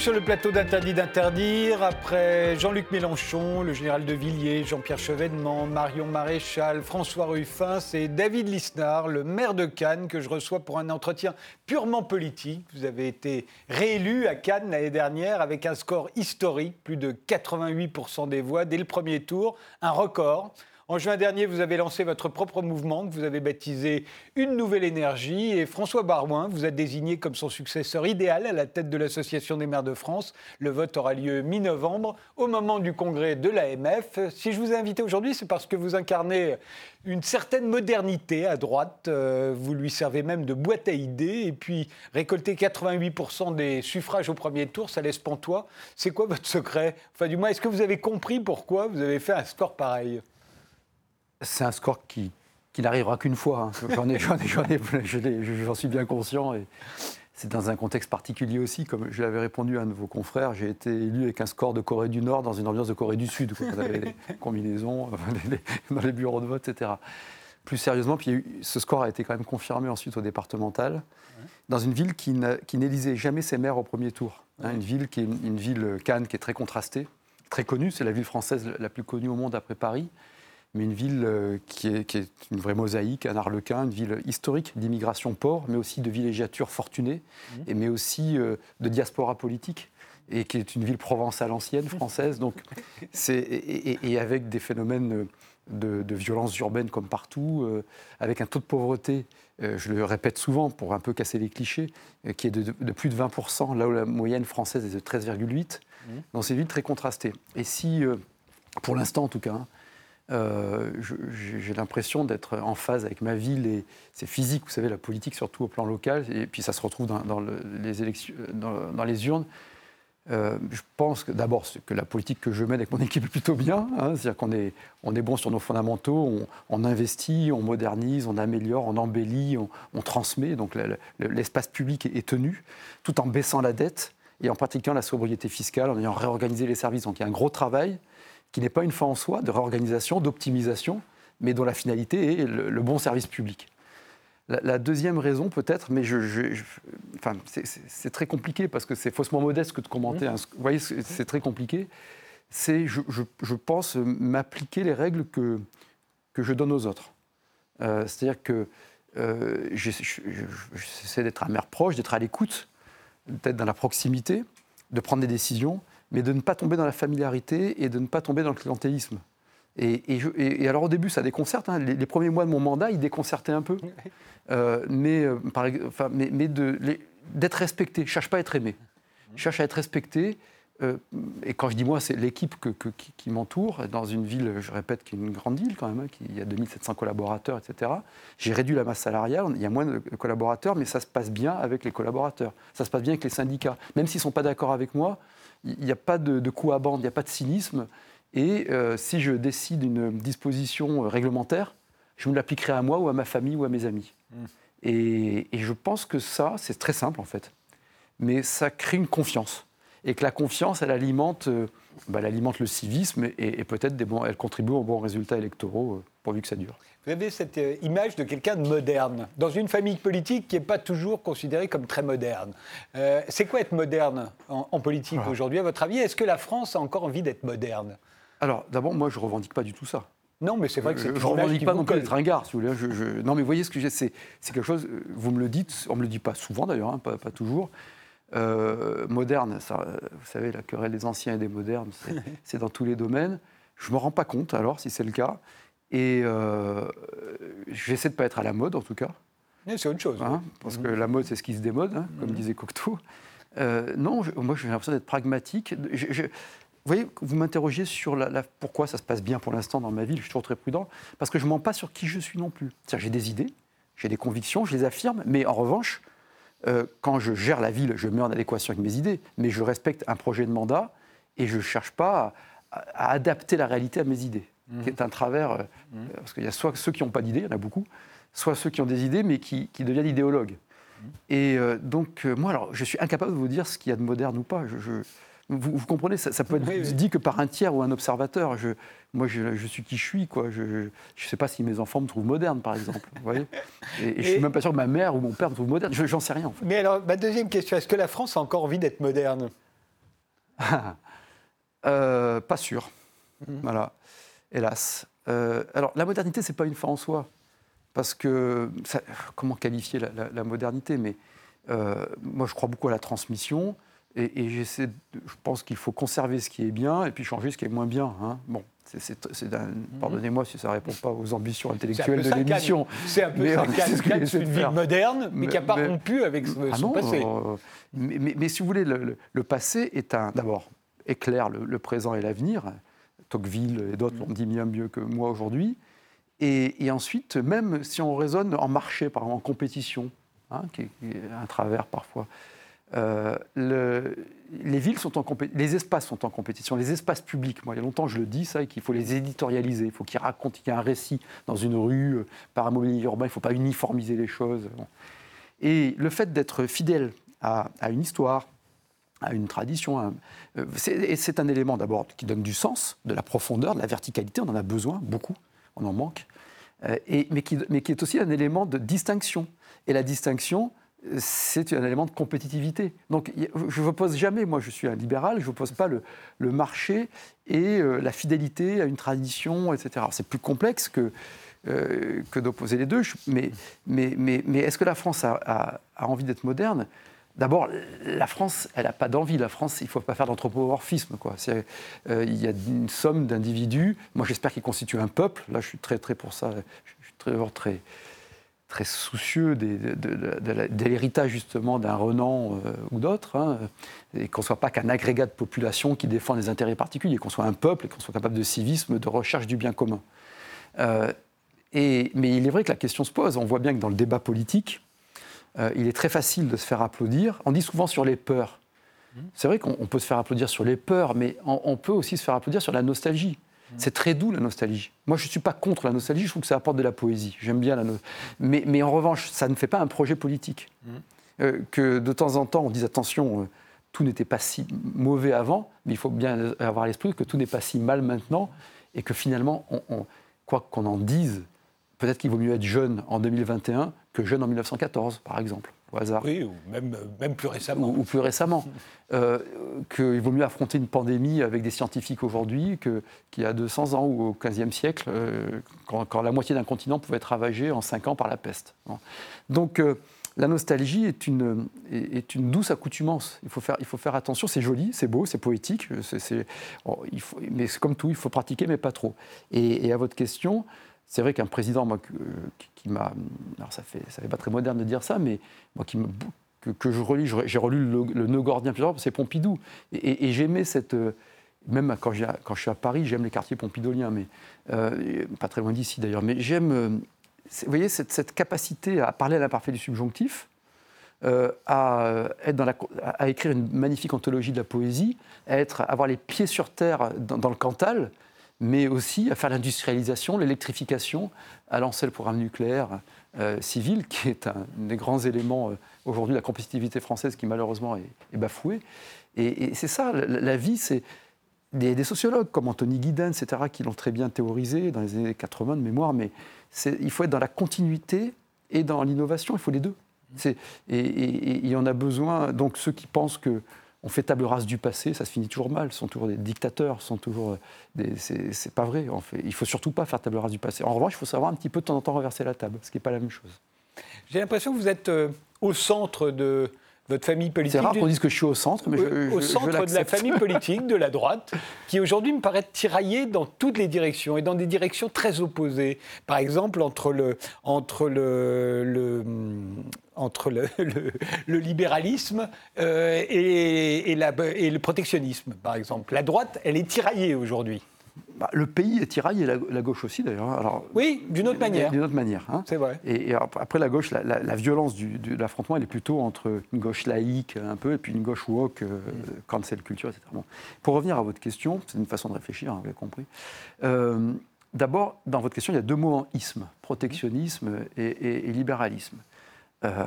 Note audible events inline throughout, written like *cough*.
Sur le plateau d'Interdit d'interdire. Après Jean-Luc Mélenchon, le général de Villiers, Jean-Pierre Chevènement, Marion Maréchal, François Ruffin, c'est David Lisnard, le maire de Cannes, que je reçois pour un entretien purement politique. Vous avez été réélu à Cannes l'année dernière avec un score historique, plus de 88% des voix dès le premier tour, un record. En juin dernier, vous avez lancé votre propre mouvement que vous avez baptisé Une Nouvelle Énergie et François Barouin vous a désigné comme son successeur idéal à la tête de l'Association des maires de France. Le vote aura lieu mi-novembre au moment du congrès de l'AMF. Si je vous ai invité aujourd'hui, c'est parce que vous incarnez une certaine modernité à droite. Euh, vous lui servez même de boîte à idées. Et puis, récolter 88% des suffrages au premier tour, ça laisse pantois. C'est quoi votre secret? Enfin, du moins, est-ce que vous avez compris pourquoi vous avez fait un score pareil? C'est un score qui, n'arrivera qu'une fois. Hein. J'en ai, *laughs* j'en suis bien conscient. Et c'est dans un contexte particulier aussi. Comme je l'avais répondu à un de vos confrères, j'ai été élu avec un score de Corée du Nord dans une ambiance de Corée du Sud. Quoi. On avait les *laughs* combinaisons dans les bureaux de vote, etc. Plus sérieusement, puis ce score a été quand même confirmé ensuite au départemental, dans une ville qui n'élisait jamais ses maires au premier tour. Hein. une ville qui est une, une ville Cannes qui est très contrastée, très connue. C'est la ville française la plus connue au monde après Paris mais une ville euh, qui est, une vraie mosaïque, un arlequin, une ville historique d'immigration port, mais aussi de villégiature fortunée, mmh. et, mais aussi euh, de diaspora politique et qui est une ville provençale ancienne, française, donc *laughs* et, avec des phénomènes de, violence urbaine comme partout, euh, avec un taux de pauvreté, je le répète souvent pour un peu casser les clichés, qui est de, plus de 20%, là où la moyenne française est de 13,8%, mmh. dans ces villes très contrastées. Et si, pour l'instant en tout cas, hein, euh, j'ai l'impression d'être en phase avec ma ville et c'est physique, vous savez, la politique surtout au plan local, et puis ça se retrouve dans, les, élections, dans, les urnes. Euh, je pense que d'abord que la politique que je mène avec mon *laughs* équipe est plutôt bien, hein, c'est-à-dire qu'on est, on est bon sur nos fondamentaux, on, investit, on modernise, on améliore, on embellit, on, transmet, donc l'espace public est, est, tenu, tout en baissant la dette et en pratiquant la sobriété fiscale, en ayant réorganisé les services. Donc il y a un gros travail qui n'est pas une fin en soi de réorganisation, d'optimisation, mais dont la finalité est le, bon service public. La, deuxième raison, peut-être, mais je, enfin, c'est très compliqué parce que c'est faussement modeste que de commenter. Vous voyez, c'est très compliqué. C'est, je, pense, m'appliquer les règles que, que je donne aux autres. Euh, c'est-à-dire que euh, j'essaie d'être un maire proche, d'être à l'écoute, d'être dans la proximité, de prendre des décisions, mais de ne pas tomber dans la familiarité et de ne pas tomber dans le clientélisme. Et, alors au début, ça déconcerte. Hein. Les, premiers mois de mon mandat, ils déconcertaient un peu. Euh, mais, euh, enfin, mais, mais d'être respecté. Je cherche pas à être aimé. Je cherche à être respecté. Euh, et quand je dis moi, c'est l'équipe que, qui, m'entoure, dans une ville, je répète, qui est une grande ville quand même, hein, qui, il y a 2700 collaborateurs, etc. J'ai réduit la masse salariale, il y a moins de collaborateurs, mais ça se passe bien avec les collaborateurs. Ça se passe bien avec les syndicats. Même s'ils ne sont pas d'accord avec moi, il n'y a pas de, coup à bande, il n'y a pas de cynisme. Et euh, si je décide une disposition euh, réglementaire, je me l'appliquerai à moi ou à ma famille ou à mes amis. Mmh. Et, je pense que ça, c'est très simple en fait. Mais ça crée une confiance. Et que la confiance, elle alimente, euh, bah, elle alimente le civisme et, peut-être elle contribue aux bons résultats électoraux, pourvu que ça dure. Vous avez cette euh, image de quelqu'un de moderne, dans une famille politique qui n'est pas toujours considérée comme très moderne. Euh, c'est quoi être moderne en, politique aujourd'hui, à votre avis? Est-ce que la France a encore envie d'être moderne? Alors, d'abord, moi, je ne revendique pas du tout ça. Non, mais c'est vrai que c'est. Je ne revendique pas non plus d'être ringard, si vous voulez. Je, Non, mais vous voyez ce que j'ai, c'est, quelque chose. Vous me le dites, on me le dit pas souvent d'ailleurs, hein, pas, toujours. Euh, moderne, ça, vous savez, la querelle des anciens et des modernes, c'est, *laughs* dans tous les domaines. Je me rends pas compte alors, si c'est le cas. Et euh, j'essaie de ne pas être à la mode, en tout cas. C'est autre chose. Hein, parce que la mode, c'est ce qui se démode, hein, comme mmh. disait Cocteau. Euh, non, moi, j'ai l'impression d'être pragmatique. vous voyez, vous m'interrogez sur la, pourquoi ça se passe bien pour l'instant dans ma vie. Je suis toujours très prudent. Parce que je ne mens pas sur qui je suis non plus. J'ai des idées, j'ai des convictions, je les affirme. Mais en revanche, euh, quand je gère la ville, je mets en adéquation avec mes idées. Mais je respecte un projet de mandat et je ne cherche pas à adapter la réalité à mes idées qui est un travers, euh, mmh. parce qu'il y a soit ceux qui n'ont pas d'idées, il y en a beaucoup, soit ceux qui ont des idées mais qui, deviennent idéologues. Mmh. Et euh, donc, euh, moi, alors, je suis incapable de vous dire ce qu'il y a de moderne ou pas. Je, Vous, comprenez, ça, peut *laughs* être dit que par un tiers ou un observateur. Je, moi, je, suis qui je suis, quoi. Je ne sais pas si mes enfants me trouvent moderne, par exemple. Vous voyez et, je ne suis même pas sûr que ma mère ou mon père me trouvent moderne. Je n'en sais rien, en fait. Mais alors, ma deuxième question, est-ce que la France a encore envie d'être moderne? *laughs* Euh, Pas sûr. Mhm. Voilà, hélas. Euh, alors, la modernité, ce n'est pas une fin en soi. Parce que, comment qualifier la, modernité Mais euh, moi, je crois beaucoup à la transmission. Et, j'essaie, je pense qu'il faut conserver ce qui est bien et puis changer ce qui est moins bien. Hein. Bon, c'est, mhm. pardonnez-moi si ça ne répond pas aux ambitions intellectuelles de l'émission. C'est un peu mais, ça, *laughs* une ville moderne, mais, qui n'a pas rompu avec ah son passé. Euh, mais, si vous voulez, le, passé est un, d'abord, éclaire le, présent et l'avenir. Tocqueville et d'autres l'ont dit bien mieux que moi aujourd'hui. Et, ensuite, même si on raisonne en marché, par exemple, en compétition, hein, qui, est, un travers parfois, euh, les villes sont en les espaces sont en compétition, les espaces publics. Moi, il y a longtemps, je le dis ça, qu'il faut les éditorialiser. Il faut qu'ils racontent qu'il y a un récit dans une rue euh, par un mobilier urbain. Il ne faut pas uniformiser les choses. Et le fait d'être fidèle à, une histoire, à une tradition, euh, c'est un élément d'abord qui donne du sens, de la profondeur, de la verticalité. On en a besoin beaucoup, on en manque. et, mais, qui, est aussi un élément de distinction. Et la distinction, c'est un élément de compétitivité. Donc je ne oppose jamais, moi je suis un libéral, je n'oppose pas le, marché et euh, la fidélité à une tradition, etc. C'est plus complexe que, euh, que d'opposer les deux, mais, mais, mais, mais est-ce que la France a, envie d'être moderne? D'abord, la France, elle n'a pas d'envie. La France, il ne faut pas faire d'anthropomorphisme. Euh, il y a une somme d'individus. Moi, j'espère qu'ils constituent un peuple. Là, je suis très, très pour ça. Je suis très, très, très soucieux de, l'héritage justement d'un Renan euh, ou d'autres, hein, et qu'on ne soit pas qu'un agrégat de population qui défend des intérêts particuliers, qu'on soit un peuple et qu'on soit capable de civisme, de recherche du bien commun. Euh, mais il est vrai que la question se pose. On voit bien que dans le débat politique, euh, il est très facile de se faire applaudir. On dit souvent sur les peurs. Mmh. C'est vrai qu'on peut se faire applaudir sur les peurs, mais on peut aussi se faire applaudir sur la nostalgie. C'est très doux la nostalgie. Moi, je ne suis pas contre la nostalgie, je trouve que ça apporte de la poésie. J'aime bien la nostalgie. Mais, mais, en revanche, ça ne fait pas un projet politique. Mmh. Euh, que de temps en temps, on dise attention, euh, tout n'était pas si mauvais avant, mais il faut bien avoir à l'esprit que tout n'est pas si mal maintenant, et que finalement, on, quoi qu'on en dise, peut-être qu'il vaut mieux être jeune en 2021 que jeune en 1914, par exemple au hasard. Oui, ou même, même plus récemment. Ou, plus récemment. Euh, qu'il vaut mieux affronter une pandémie avec des scientifiques aujourd'hui qu'il y a 200 ans ou au XVe siècle, euh, quand, la moitié d'un continent pouvait être ravagé en 5 ans par la peste. Donc euh, la nostalgie est une, est, une douce accoutumance. Il faut faire, il faut faire attention, c'est joli, c'est beau, c'est poétique, il faut, mais c'est comme tout, il faut pratiquer, mais pas trop. Et, et à votre question, c'est vrai qu'un président moi, qui, m'a. Alors, ça fait, ça fait pas très moderne de dire ça, mais moi, qui que, que, je relis, j'ai relu le, le Nœud Gordien plusieurs fois, c'est Pompidou. Et, j'aimais cette. Euh, même quand, quand, je suis à Paris, j'aime les quartiers pompidoliens, mais euh, pas très loin d'ici d'ailleurs. Mais j'aime, euh, vous voyez, cette, capacité à parler à l'imparfait du subjonctif, à, être dans la, à écrire une magnifique anthologie de la poésie, à être, avoir les pieds sur terre dans le Cantal, mais aussi à faire l'industrialisation, l'électrification, à lancer le programme nucléaire euh, civil, qui est un des grands éléments euh, aujourd'hui de la compétitivité française qui malheureusement est, bafouée. Et, c'est ça, la, vie, c'est des, sociologues comme Anthony Guiden, etc., qui l'ont très bien théorisé dans les années 80 de mémoire, mais il faut être dans la continuité et dans l'innovation, il faut les deux. Et, et il y en a besoin, donc ceux qui pensent que on fait table rase du passé, ça se finit toujours mal. Ce sont toujours des dictateurs, sont toujours des... c'est pas vrai. En fait. Il faut surtout pas faire table rase du passé. En revanche, il faut savoir un petit peu de temps en temps renverser la table, ce qui n'est pas la même chose. J'ai l'impression que vous êtes euh, au centre de votre famille politique. C'est rare qu'on dise que je suis au centre, mais je, au centre de la famille *laughs* politique de la droite, qui aujourd'hui me paraît tiraillée dans toutes les directions et dans des directions très opposées. Par exemple, entre le entre le, le entre *laughs* le, le, libéralisme euh, et, et, la, et le protectionnisme, par exemple. La droite, elle est tiraillée aujourd'hui. Bah, le pays est tiraillé, la, la gauche aussi d'ailleurs. Alors, oui, d'une autre manière. D'une autre manière. Hein. C'est vrai. Et, après la gauche, la, violence du, de l'affrontement, elle est plutôt entre une gauche laïque un peu et puis une gauche woke, euh, cancel culture, etc. Pour revenir à votre question, c'est une façon de réfléchir, hein, vous avez compris. Euh, d'abord, dans votre question, il y a deux mots en isme protectionnisme et, libéralisme. Euh,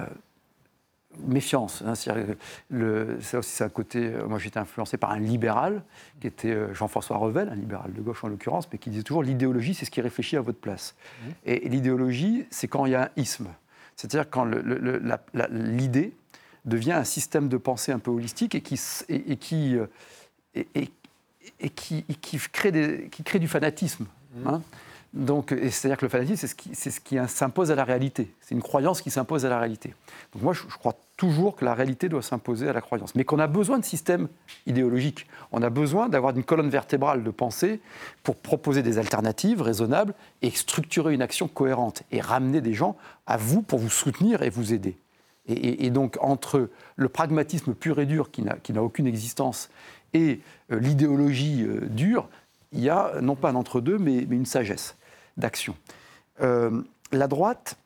méfiance. Hein, le, ça aussi, c'est un côté. Moi, j'étais influencé par un libéral, qui était Jean-François Revel, un libéral de gauche en l'occurrence, mais qui disait toujours l'idéologie, c'est ce qui réfléchit à votre place. Mmh. Et, l'idéologie, c'est quand il y a un isme. C'est-à-dire quand l'idée devient un système de pensée un peu holistique et qui, et, qui, et, qui, qui, crée des, qui crée du fanatisme. Mmh. Hein. Donc, c'est-à-dire que le fanatisme, c'est ce qui, s'impose à la réalité. C'est une croyance qui s'impose à la réalité. Donc moi, je, crois toujours que la réalité doit s'imposer à la croyance, mais qu'on a besoin de systèmes idéologiques. On a besoin d'avoir une colonne vertébrale de pensée pour proposer des alternatives raisonnables et structurer une action cohérente et ramener des gens à vous pour vous soutenir et vous aider. Et, donc, entre le pragmatisme pur et dur qui n'a aucune existence et euh, l'idéologie euh, dure, il y a non pas un entre-deux, mais, une sagesse d'action. Euh, la droite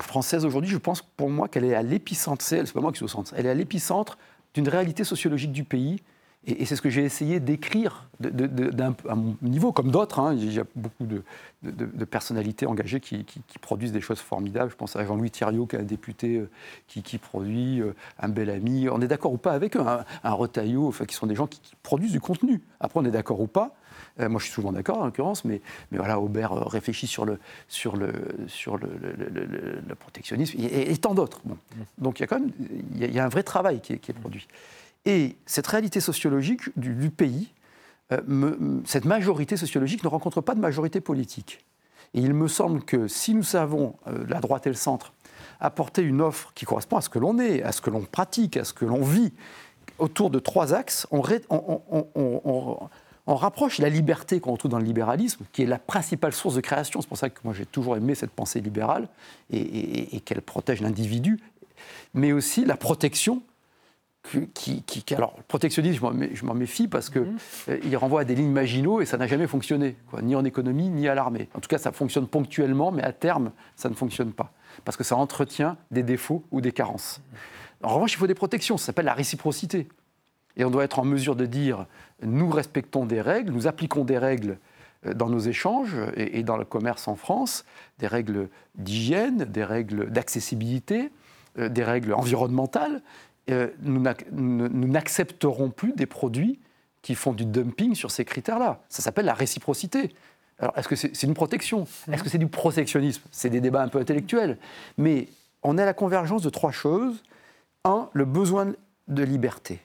française aujourd'hui, je pense pour moi qu'elle est à l'épicentre, c'est pas moi qui suis au centre, elle est à l'épicentre d'une réalité sociologique du pays et, c'est ce que j'ai essayé d'écrire à mon niveau, comme d'autres. Hein. Il y a beaucoup de, personnalités engagées qui, produisent des choses formidables. Je pense à Jean-Louis Thiriot, qui est un député euh, qui, produit, euh, un bel ami. On est d'accord ou pas avec eux, hein. un Retailleau, enfin, qui sont des gens qui, produisent du contenu. Après, on est d'accord ou pas. Euh, moi, je suis souvent d'accord, en l'occurrence, mais, mais voilà, Aubert réfléchit sur le, sur le, sur le, protectionnisme et, tant d'autres. Bon. Mmh. Donc, il y a quand même il y a un vrai travail qui est, qui est produit. Et cette réalité sociologique du, pays, euh, cette majorité sociologique ne rencontre pas de majorité politique. Et il me semble que si nous savons, euh, la droite et le centre, apporter une offre qui correspond à ce que l'on est, à ce que l'on pratique, à ce que l'on vit, autour de trois axes, on, rapproche la liberté qu'on retrouve dans le libéralisme, qui est la principale source de création. C'est pour ça que moi j'ai toujours aimé cette pensée libérale et qu'elle protège l'individu, mais aussi la protection qui, alors, le protectionnisme, je m'en méfie parce qu'il mhm. euh, renvoie à des lignes maginaux et ça n'a jamais fonctionné, ni en économie, ni à l'armée. En tout cas, ça fonctionne ponctuellement, mais à terme, ça ne fonctionne pas. Parce que ça entretient des défauts ou des carences. En revanche, il faut des protections, ça s'appelle la réciprocité. Et on doit être en mesure de dire, nous respectons des règles, nous appliquons des règles euh, dans nos échanges et, dans le commerce en France, des règles d'hygiène, des règles d'accessibilité, euh, des règles environnementales, euh, nous n'accepterons plus des produits qui font du dumping sur ces critères-là. Ça s'appelle la réciprocité. Alors, est-ce que c'est une protection? Est-ce que c'est du protectionnisme? C'est des débats un peu intellectuels. Mais on est à la convergence de trois choses. Un, le besoin de liberté.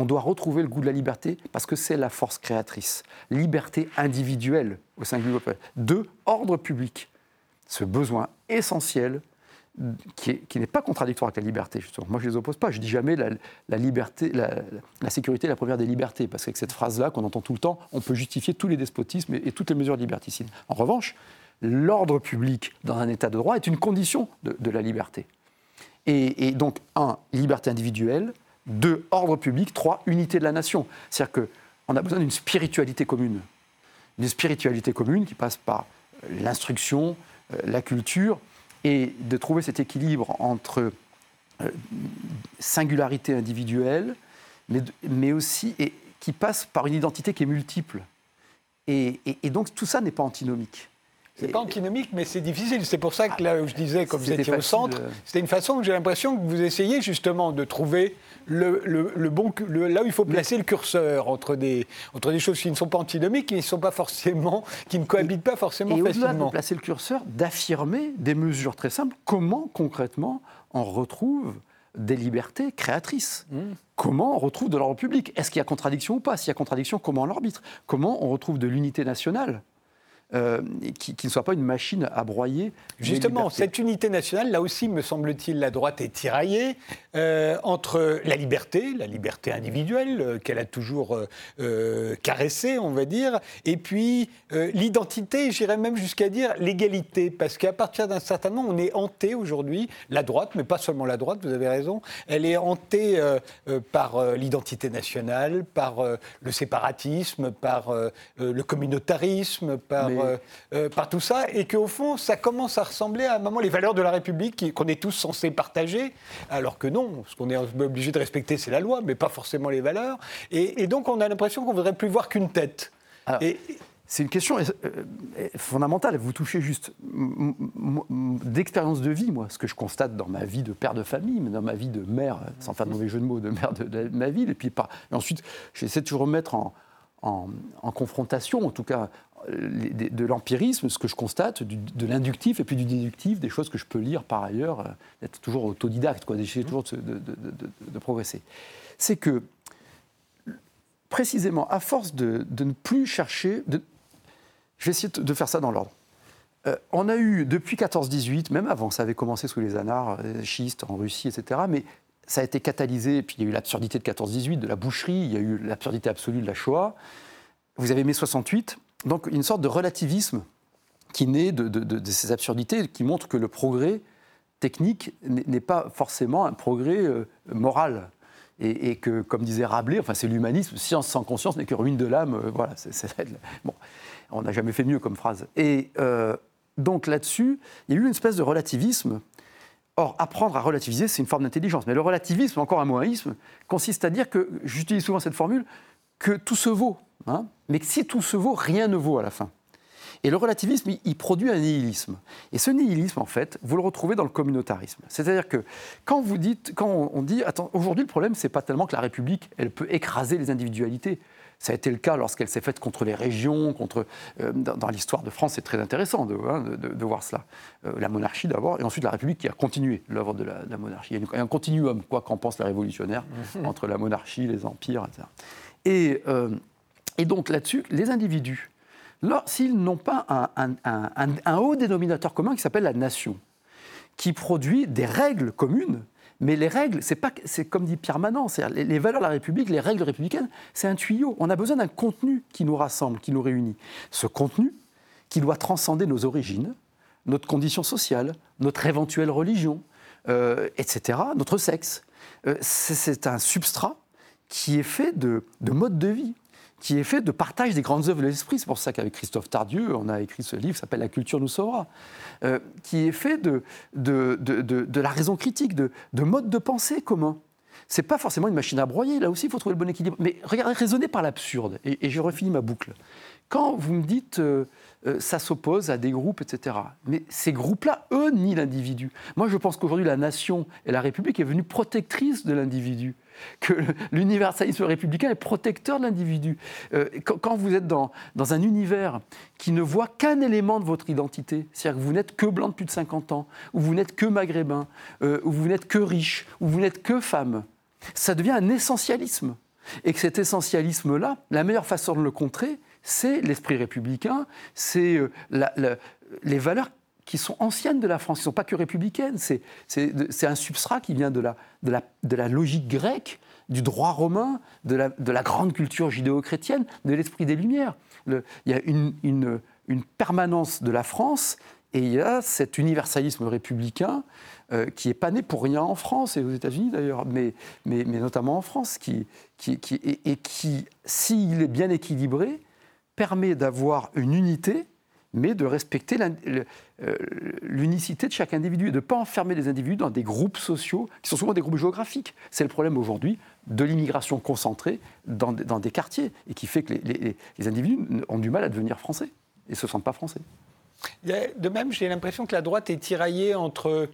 On doit retrouver le goût de la liberté parce que c'est la force créatrice. Liberté individuelle au groupe. Deux, ordre public. Ce besoin essentiel qui, n'est pas contradictoire avec la liberté, justement. Moi, je ne les oppose pas. Je dis jamais la, liberté, la, sécurité est la première des libertés, parce qu'avec cette phrase-là qu'on entend tout le temps, on peut justifier tous les despotismes et, toutes les mesures liberticides. En revanche, l'ordre public dans un État de droit est une condition de, la liberté. Et, donc, un, liberté individuelle, deux, ordre public, trois, unité de la nation. C'est-à-dire qu'on a besoin d'une spiritualité commune. Une spiritualité commune qui passe par l'instruction, euh, la culture, et de trouver cet équilibre entre euh, singularité individuelle, mais, aussi qui passe par une identité qui est multiple. Et, et donc tout ça n'est pas antinomique. C'est pas antinomique, mais c'est difficile. C'est pour ça que là où je disais, comme vous étiez au centre, c'était une façon où j'ai l'impression que vous essayez justement de trouver le, le, bon, là où il faut placer le curseur entre des, entre des choses qui ne sont pas antinomiques, qui ne sont pas forcément, qui ne cohabitent pas forcément et facilement. Et de placer le curseur, d'affirmer des mesures très simples. Comment concrètement on retrouve des libertés créatrices? Mmh. Comment on retrouve de l'ordre public? Est-ce qu'il y a contradiction ou pas? S'il y a contradiction, comment on l'arbitre? Comment on retrouve de l'unité nationale? Euh, qui, ne soit pas une machine à broyer. Justement, cette unité nationale, là aussi, me semble-t-il, la droite est tiraillée euh, entre la liberté, la liberté individuelle euh, qu'elle a toujours caressée, on va dire, et puis l'identité, j'irais même jusqu'à dire l'égalité, parce qu'à partir d'un certain moment, on est hanté aujourd'hui, la droite, mais pas seulement la droite, vous avez raison, elle est hantée par l'identité nationale, par le séparatisme, par le communautarisme, par euh, euh, par tout ça, et qu'au fond, ça commence à ressembler à un moment les valeurs de la République qu'on est tous censés partager, alors que non, ce qu'on est obligé de respecter, c'est la loi, mais pas forcément les valeurs. Et, donc, on a l'impression qu'on ne voudrait plus voir qu'une tête. et, c'est une question euh, euh, fondamentale. Vous touchez juste d'expérience de vie, moi, ce que je constate dans ma vie de père de famille, mais dans ma vie de mère, sans faire de mauvais jeu de mots, de mère de, ma ville. Et puis ensuite, j'essaie de toujours remettre en, en, confrontation, en tout cas, de l'empirisme, ce que je constate, de l'inductif et puis du déductif, des choses que je peux lire par ailleurs, euh, d'être toujours autodidacte, quoi, d'essayer toujours de, de progresser. C'est que, précisément, à force de, ne plus chercher, je vais essayer de faire ça dans l'ordre. Euh, on a eu depuis 14-18, même avant, ça avait commencé sous les anars euh, schistes en Russie, etc. Mais ça a été catalysé, et puis il y a eu l'absurdité de 14-18, de la boucherie, il y a eu l'absurdité absolue de la Shoah. Vous avez mai 68, donc une sorte de relativisme qui naît de, ces absurdités, qui montre que le progrès technique n'est pas forcément un progrès euh, moral. Et, que, comme disait Rabelais, enfin c'est l'humanisme, science sans conscience n'est que ruine de l'âme. voilà, c'est, bon. On n'a jamais fait mieux comme phrase. Et euh, donc là-dessus, il y a eu une espèce de relativisme. Or, apprendre à relativiser, c'est une forme d'intelligence. Mais le relativisme, encore un moaïsme, consiste à dire que, j'utilise souvent cette formule, que tout se vaut. Hein, mais que si tout se vaut, rien ne vaut à la fin. Et le relativisme, il, produit un nihilisme. Et ce nihilisme, en fait, vous le retrouvez dans le communautarisme. C'est-à-dire que quand vous dites, quand on dit, attends, aujourd'hui le problème, c'est pas tellement que la République, elle peut écraser les individualités. Ça a été le cas lorsqu'elle s'est faite contre les régions, contre, euh, dans, l'histoire de France, c'est très intéressant de, hein, de, voir cela. Euh, la monarchie d'abord, et ensuite la République qui a continué l'œuvre de, la, monarchie. Il y a un continuum, quoi qu'en pense les révolutionnaires, mhm. entre la monarchie, les empires, etc. Et, euh, et donc là-dessus, les individus, s'ils n'ont pas un, haut dénominateur commun qui s'appelle la nation, qui produit des règles communes, mais les règles, c'est pas, comme dit Pierre Manant, les, les, valeurs de la République, les règles républicaines, c'est un tuyau. On a besoin d'un contenu qui nous rassemble, qui nous réunit. Ce contenu, qui doit transcender nos origines, notre condition sociale, notre éventuelle religion, euh, etc., notre sexe. Euh, c'est un substrat qui est fait de, de mode de vie qui est fait de partage des grandes œuvres de l'esprit. C'est pour ça qu'avec Christophe Tardieu, on a écrit ce livre qui s'appelle La culture nous sauvera, euh, qui est fait de, la raison critique, de, de mode de pensée commun. C'est pas forcément une machine à broyer, là aussi il faut trouver le bon équilibre. Mais regardez, raisonnez par l'absurde, et, je refinis ma boucle. Quand vous me dites euh, euh, ça s'oppose à des groupes, etc. Mais ces groupes-là, eux, nient l'individu. Moi, je pense qu'aujourd'hui, la nation et la République est venue protectrice de l'individu que *laughs* l'universalisme républicain est protecteur de l'individu. Euh, quand, vous êtes dans, dans, un univers qui ne voit qu'un élément de votre identité, c'est-à-dire que vous n'êtes que blanc de plus de 50 ans, ou vous n'êtes que maghrébin, euh, ou vous n'êtes que riche, ou vous n'êtes que femme, ça devient un essentialisme. Et que cet essentialisme-là, la meilleure façon de le contrer, c'est l'esprit républicain, c'est euh, les valeurs qui sont anciennes de la France, qui ne sont pas que républicaines. C'est un substrat qui vient de la, logique grecque, du droit romain, de la, de la grande culture judéo-chrétienne, de l'esprit des Lumières. il y a une, permanence de la France et il y a cet universalisme républicain euh, qui n'est pas né pour rien en France et aux États-Unis d'ailleurs, mais, notamment en France, qui, qui, qui et qui, s'il est bien équilibré, permet d'avoir une unité mais de respecter euh, l'unicité de chaque individu et de ne pas enfermer les individus dans des groupes sociaux qui sont souvent des groupes géographiques. C'est le problème aujourd'hui de l'immigration concentrée dans, des quartiers et qui fait que les, individus ont du mal à devenir français et ne se sentent pas français. De même, j'ai l'impression que la droite est tiraillée entre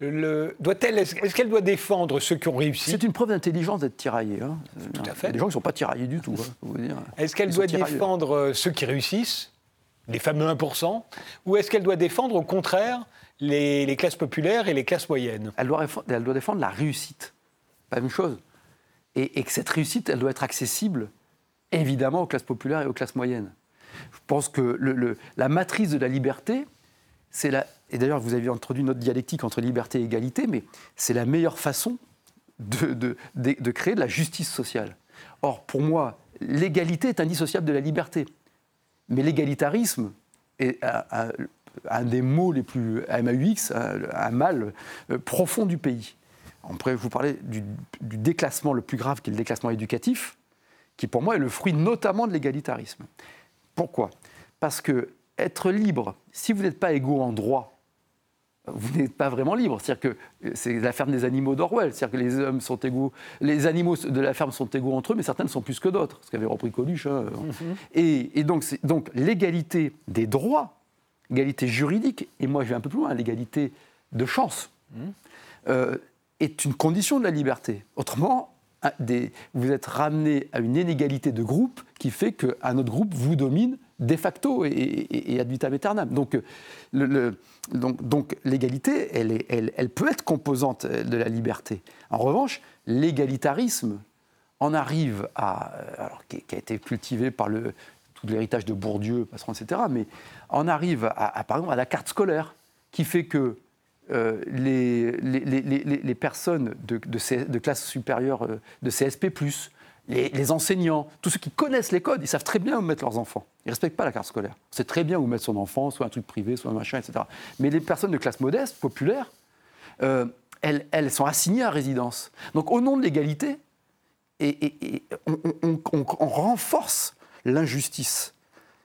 le, doit-elle, est-ce qu'elle doit défendre ceux qui ont réussi? C'est une preuve d'intelligence d'être tiraillée. Hein. Tout à fait. Il y a des gens qui ne sont pas tiraillés du tout. Hein, est-ce qu'elle doit défendre euh, ceux qui réussissent? Les fameux 1%, ou est-ce qu'elle doit défendre au contraire les, classes populaires et les classes moyennes? Elle doit, défendre la réussite, pas la même chose. Et, que cette réussite, elle doit être accessible, évidemment, aux classes populaires et aux classes moyennes. Je pense que la matrice de la liberté, c'est la... Et d'ailleurs, vous avez introduit notre dialectique entre liberté et égalité, mais c'est la meilleure façon de, de créer de la justice sociale. Or, pour moi, l'égalité est indissociable de la liberté. Mais l'égalitarisme est un, des mots les plus MAUX, un, mal euh, profond du pays. On pourrait vous parler du, déclassement le plus grave qui est le déclassement éducatif, qui pour moi est le fruit notamment de l'égalitarisme. Pourquoi? Parce que être libre, si vous n'êtes pas égaux en droit, vous n'êtes pas vraiment libre. C'est-à-dire que c'est la ferme des animaux d'Orwell. C'est-à-dire que les hommes sont égaux, les animaux de la ferme sont égaux entre eux, mais certains sont plus que d'autres. Ce qu'avait repris Coluche. Hein. Mhm. Et, donc, donc l'égalité des droits, l'égalité juridique, et moi je vais un peu plus loin, l'égalité de chance, mhm. euh, est une condition de la liberté. Autrement, vous êtes ramené à une inégalité de groupe qui fait qu'un autre groupe vous domine de facto et, ad vitam aeternam. Donc, le, donc, l'égalité, elle, peut être composante de la liberté. En revanche, l'égalitarisme en arrive à, alors, qui, a été cultivé par le, tout l'héritage de Bourdieu, Passeron, etc., mais on arrive à, par exemple à la carte scolaire, qui fait que euh, les, les, les, les, personnes de, de, classe supérieure euh, de CSP, les, enseignants, tous ceux qui connaissent les codes, ils savent très bien où mettre leurs enfants. Ils ne respectent pas la carte scolaire. C'est très bien où mettre son enfant, soit un truc privé, soit un machin, etc. Mais les personnes de classe modeste, populaire, euh, elles, elles, sont assignées à résidence. Donc au nom de l'égalité, et, on, renforce l'injustice.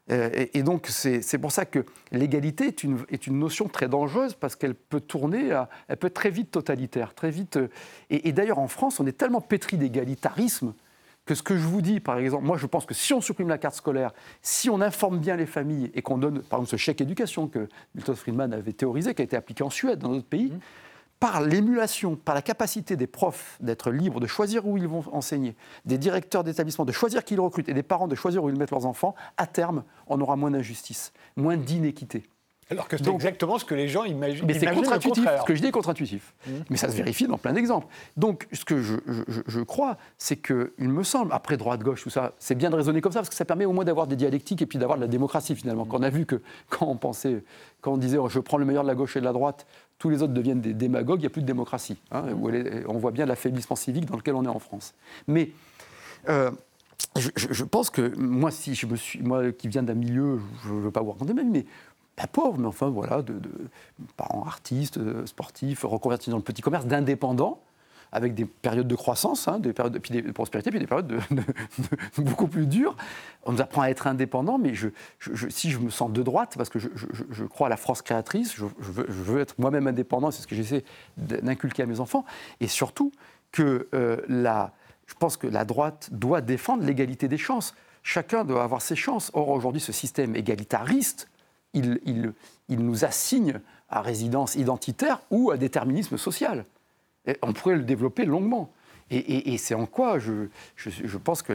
Euh, et, donc c'est pour ça que l'égalité est une, est une, notion très dangereuse parce qu'elle peut tourner, elle peut être très vite totalitaire, très vite. Euh, et, d'ailleurs en France, on est tellement pétri d'égalitarisme que ce que je vous dis, par exemple, moi je pense que si on supprime la carte scolaire, si on informe bien les familles et qu'on donne, par exemple, ce chèque éducation que Milton Friedman avait théorisé, qui a été appliqué en Suède, dans d'autres pays, mmh. Par l'émulation, par la capacité des profs d'être libres, de choisir où ils vont enseigner, des directeurs d'établissement de choisir qui ils recrutent et des parents de choisir où ils mettent leurs enfants, à terme, on aura moins d'injustice, moins d'inéquité. Alors que c'est exactement ce que les gens imaginent. Mais c'est contre-intuitif. Ce que je dis est contre-intuitif. Mmh. Mais ça se vérifie dans plein d'exemples. Donc, ce que je, je, crois, c'est qu'il me semble, après droite-gauche, tout ça, c'est bien de raisonner comme ça, parce que ça permet au moins d'avoir des dialectiques et puis d'avoir de la démocratie, finalement. Mmh. Quand on a vu que, quand on pensait, quand on disait oh, je prends le meilleur de la gauche et de la droite, tous les autres deviennent des démagogues, il n'y a plus de démocratie. Hein, on voit bien l'affaiblissement civique dans lequel on est en France. Mais. Euh, je, pense que moi, si je me suis, qui viens d'un milieu, je ne veux pas vous raconter même, mais pas pauvre, mais enfin voilà, de, parents artistes, euh, sportifs, reconvertis dans le petit commerce, d'indépendants, avec des périodes de croissance, hein, des périodes de, puis prospérité, puis des périodes *laughs* de, beaucoup plus dures. On nous apprend à être indépendant, mais si je me sens de droite, parce que je, crois à la France créatrice, je, veux, être moi-même indépendant, c'est ce que j'essaie d'inculquer à mes enfants, et surtout que euh, je pense que la droite doit défendre l'égalité des chances. Chacun doit avoir ses chances. Or, aujourd'hui, ce système égalitariste, il, nous assigne à résidence identitaire ou à déterminisme social. On pourrait le développer longuement. Et, c'est en quoi je, pense que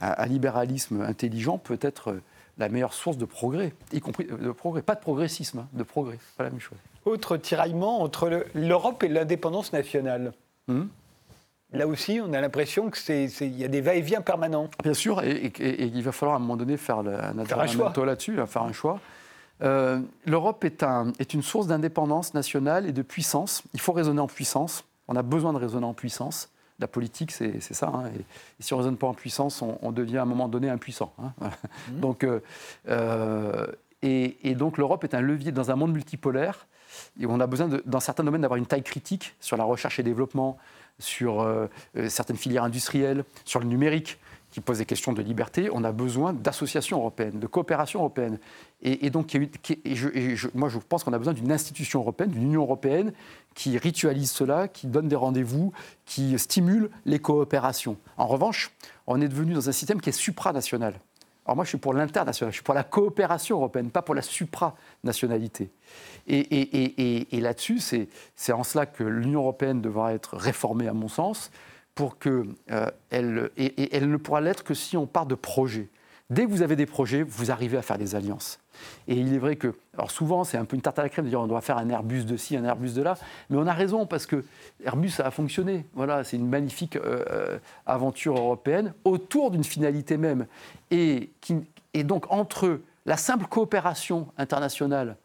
un, libéralisme intelligent peut être la meilleure source de progrès, y compris de progrès, pas de progressisme, hein, de progrès, pas la même chose. Autre tiraillement entre l'Europe et l'indépendance nationale. Hmm Là aussi, on a l'impression qu'il y a des va-et-vient permanents. Bien sûr, et, il va falloir à un moment donné faire, un, un, choix là-dessus, faire un choix. Euh, L'Europe est, est, une source d'indépendance nationale et de puissance. Il faut raisonner en puissance. On a besoin de raisonner en puissance. La politique, c'est ça. Hein. Et, si on ne raisonne pas en puissance, on, devient à un moment donné impuissant. Hein. *laughs* Mmh. Donc, euh, euh, et, donc l'Europe est un levier dans un monde multipolaire. Et on a besoin, dans certains domaines, d'avoir une taille critique sur la recherche et développement, sur certaines filières industrielles, sur le numérique qui pose des questions de liberté, on a besoin d'associations européennes, de coopération européenne. Et, donc, moi, je pense qu'on a besoin d'une institution européenne, d'une Union européenne qui ritualise cela, qui donne des rendez-vous, qui stimule les coopérations. En revanche, on est devenu dans un système qui est supranational. Alors moi, je suis pour l'international, je suis pour la coopération européenne, pas pour la supranationalité. Et, et là-dessus, c'est en cela que l'Union européenne devra être réformée, à mon sens pour que euh, elle, et, elle ne pourra l'être que si on part de projets. Dès que vous avez des projets, vous arrivez à faire des alliances. Et il est vrai que, alors souvent, c'est un peu une tarte à la crème de dire on doit faire un Airbus de ci, un Airbus de là, mais on a raison parce que Airbus ça a fonctionné. Voilà, c'est une magnifique euh, euh, aventure européenne autour d'une finalité même. Et, qui, et, donc entre la simple coopération internationale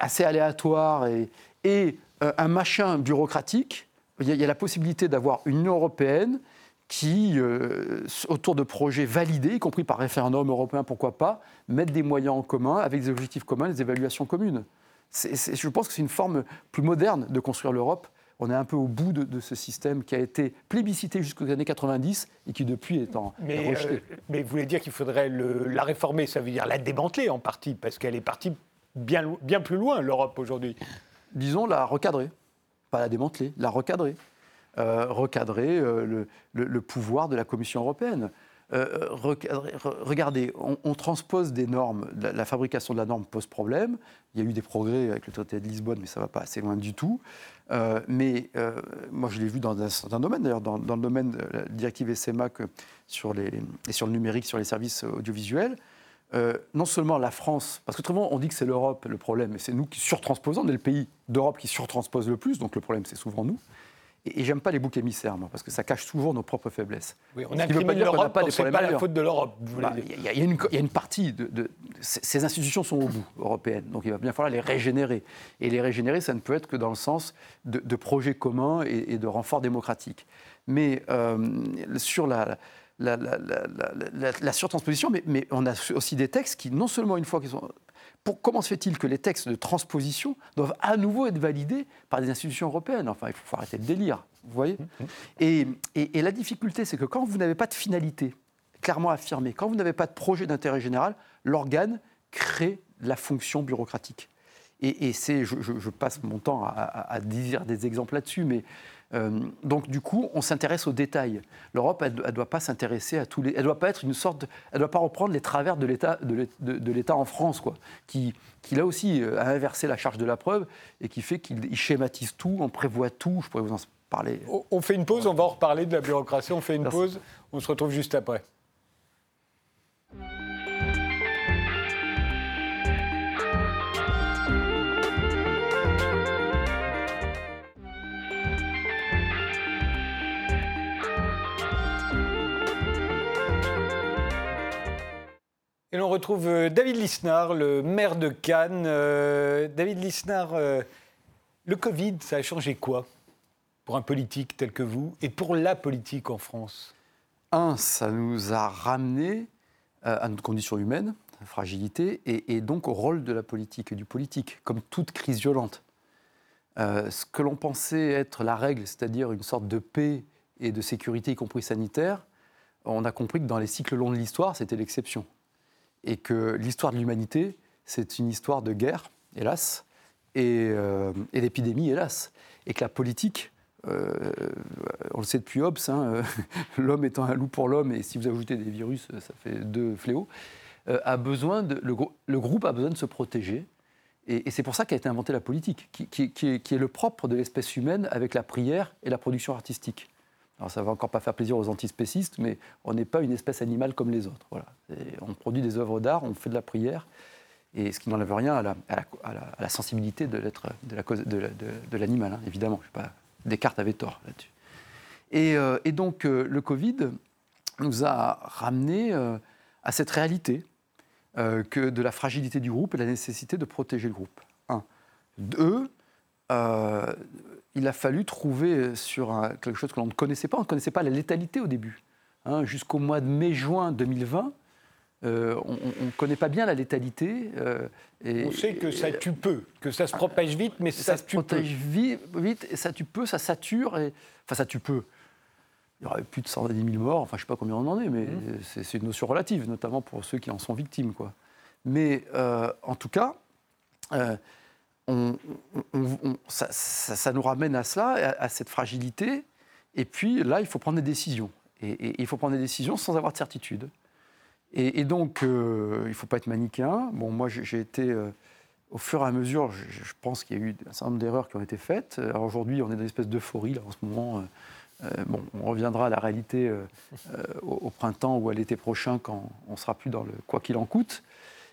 assez aléatoire et, et un machin bureaucratique, il y, a la possibilité d'avoir une Union européenne qui, euh, autour de projets validés, y compris par référendum européen, pourquoi pas, mettent des moyens en commun avec des objectifs communs, des évaluations communes. je pense que c'est une forme plus moderne de construire l'Europe. On est un peu au bout de, ce système qui a été plébiscité jusqu'aux années 90 et qui depuis est en mais, rejeté. Euh, mais vous voulez dire qu'il faudrait la réformer, ça veut dire la démanteler en partie, parce qu'elle est partie bien, bien plus loin, l'Europe, aujourd'hui Disons la recadrer, pas la démanteler, la recadrer. Euh, recadrer euh, le, pouvoir de la Commission européenne. Euh, regardez, on, transpose des normes, la, fabrication de la norme pose problème. Il y a eu des progrès avec le traité de Lisbonne, mais ça ne va pas assez loin du tout. mais moi, je l'ai vu dans un certain domaine, d'ailleurs, dans, le domaine de la directive SMA sur les, et sur le numérique, sur les services audiovisuels. non seulement la France, parce très on dit que c'est l'Europe le problème, mais c'est nous qui surtransposons, on est le pays d'Europe qui surtranspose le plus, donc le problème c'est souvent nous. Et, j'aime pas les boucs émissaires, moi, parce que ça cache toujours nos propres faiblesses. Oui, on incrimine l'Europe, c'est pas la faute de l'Europe. Bah, il y, a une partie de, ces institutions sont au bout européennes, donc il va bien falloir les régénérer. Et les régénérer, ça ne peut être que dans le sens de, projets communs et, de renfort démocratique. Mais euh, sur la, la, la, surtransposition, mais, mais, on a aussi des textes qui, non seulement une fois qu'ils sont comment se fait-il que les textes de transposition doivent à nouveau être validés par des institutions européennes? Enfin, il faut arrêter le délire, vous voyez? Mmh, mmh. et, la difficulté, c'est que quand vous n'avez pas de finalité clairement affirmée, quand vous n'avez pas de projet d'intérêt général, l'organe crée la fonction bureaucratique. Et, c'est, je, passe mon temps à, à dire des exemples là-dessus, mais donc du coup, on s'intéresse aux détails. L'Europe, elle ne doit pas s'intéresser à tous les... Elle doit pas être une sorte... Elle doit pas reprendre les travers de l'État de, l'État en France, quoi, qui, qui là aussi euh, a inversé la charge de la preuve et qui fait qu'il schématise tout, on prévoit tout. Je pourrais vous en parler. On fait une pause, on va en reparler de la bureaucratie. On fait une pause, on se retrouve juste après. Et l'on retrouve euh, David Lisnard, le maire de Cannes. Euh, David Lisnard, euh, le Covid, ça a changé quoi pour un politique tel que vous et pour la politique en France? Un, ça nous a ramené à notre condition humaine, à fragilité, et, donc au rôle de la politique et du politique, comme toute crise violente. ce que l'on pensait être la règle, c'est-à-dire une sorte de paix et de sécurité, y compris sanitaire, on a compris que dans les cycles longs de l'histoire, c'était l'exception et que l'histoire de l'humanité, c'est une histoire de guerre, hélas, et, euh, d'épidémie, hélas, et que la politique, euh, on le sait depuis Hobbes, hein, euh, *laughs* l'homme étant un loup pour l'homme, et si vous ajoutez des virus, ça fait deux fléaux, a besoin de, le, groupe a besoin de se protéger. Et, c'est pour ça qu'a été inventée la politique, qui, qui est le propre de l'espèce humaine avec la prière et la production artistique. Ça va encore pas faire plaisir aux antispécistes, mais on n'est pas une espèce animale comme les autres. Voilà. on produit des œuvres d'art, on fait de la prière, et ce qui n'enlève rien à la, la, sensibilité de de l'animal, de, hein, évidemment. Je pas, Descartes avait tort là-dessus. Et, euh, donc euh, le Covid nous a ramené euh, à cette réalité que de la fragilité du groupe et la nécessité de protéger le groupe. Un. Deux, il a fallu trouver sur quelque chose que l'on ne connaissait pas. On ne connaissait pas la létalité au début. Hein. Jusqu'au mois de mai-juin 2020, euh, on ne connaît pas bien la létalité. Euh, et, on sait que ça tue peu, que ça se propage vite, mais ça, se propage vite, vite, et ça tue peu, ça sature. Et, enfin, ça tue peu. Il y aurait plus de 110 000 morts, enfin, je ne sais pas combien on en est, mais mmh. c'est une notion relative, notamment pour ceux qui en sont victimes. Quoi. Mais euh, en tout cas, ça, nous ramène à cela, à, cette fragilité. Et puis là, il faut prendre des décisions. Et, il faut prendre des décisions sans avoir de certitude. Et, donc, euh, il ne faut pas être manichéen. Bon, moi, j'ai été, euh, au fur et à mesure, je, pense qu'il y a eu un certain nombre d'erreurs qui ont été faites. Alors aujourd'hui, on est dans une espèce d'euphorie, en ce moment. Euh, bon, on reviendra à la réalité au, au, printemps ou à l'été prochain, quand on sera plus dans le quoi qu'il en coûte.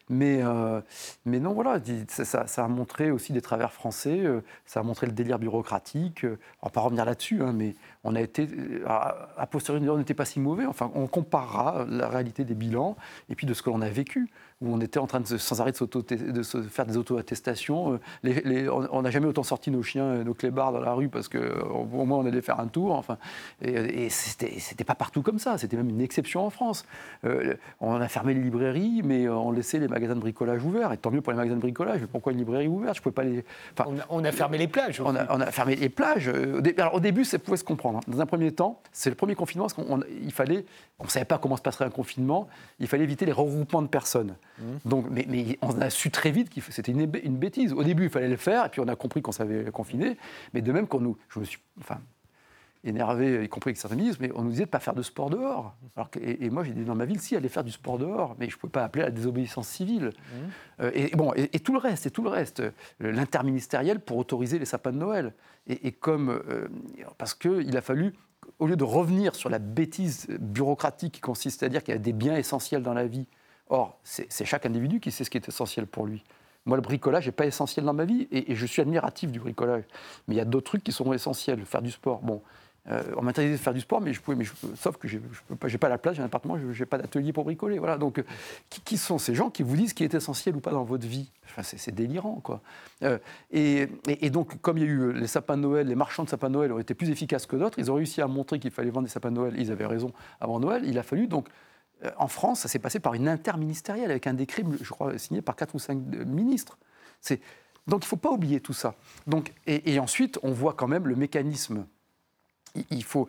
Mais, euh, mais non, voilà, ça, a montré aussi des travers français, euh, ça a montré le délire bureaucratique. Euh, on va pas revenir là-dessus, hein, mais on a été, à posteriori, on n'était pas si mauvais. Enfin, on comparera la réalité des bilans et puis de ce que l'on a vécu où on était en train de, sans arrêt de, de se faire des auto-attestations. Euh, on n'a jamais autant sorti nos chiens, nos clébards dans la rue parce qu'au moins on allait faire un tour. Enfin, et, et c'était pas partout comme ça, c'était même une exception en France. Euh, on a fermé les librairies, mais on laissait les magasins de bricolage ouverts. Et tant mieux pour les magasins de bricolage, mais pourquoi une librairie ouverte? Je pouvais pas les. on, a, fermé les plages. On a, fermé les plages. Euh, alors, au début, ça pouvait se comprendre. Hein. Dans un premier temps, c'est le premier confinement parce qu'il fallait. On ne savait pas comment se passerait un confinement. Il fallait éviter les regroupements de personnes. Donc, mais, mais, on a su très vite que c'était une, une, bêtise. Au début, il fallait le faire, et puis on a compris qu'on savait confiner. Mais de même qu'on nous, je me suis, enfin, énervé, y compris avec certains ministres, mais on nous disait de ne pas faire de sport dehors. Alors et, moi, j'ai dit dans ma ville, si, aller faire du sport dehors, mais je ne pouvais pas appeler à la désobéissance civile. Mmh. Euh, et, bon, et, tout le reste, et tout le reste, l'interministériel pour autoriser les sapins de Noël. Et, comme, euh, parce qu'il a fallu, au lieu de revenir sur la bêtise bureaucratique qui consiste à dire qu'il y a des biens essentiels dans la vie, or, c'est chaque individu qui sait ce qui est essentiel pour lui. Moi, le bricolage n'est pas essentiel dans ma vie et, je suis admiratif du bricolage. Mais il y a d'autres trucs qui sont essentiels. Faire du sport, bon, euh, on m'interdisait de faire du sport, mais je pouvais, mais sauf que je n'ai pas, la place, j'ai un appartement, je n'ai pas d'atelier pour bricoler. Voilà. Donc, euh, qui, sont ces gens qui vous disent ce qui est essentiel ou pas dans votre vie? C'est délirant, quoi. Euh, et, donc, comme il y a eu les sapins de Noël, les marchands de sapins de Noël ont été plus efficaces que d'autres, ils ont réussi à montrer qu'il fallait vendre des sapins de Noël, ils avaient raison avant Noël, il a fallu donc en France, ça s'est passé par une interministérielle avec un décret, je crois, signé par quatre ou cinq ministres. Donc il ne faut pas oublier tout ça. Et, ensuite, on voit quand même le mécanisme il faut,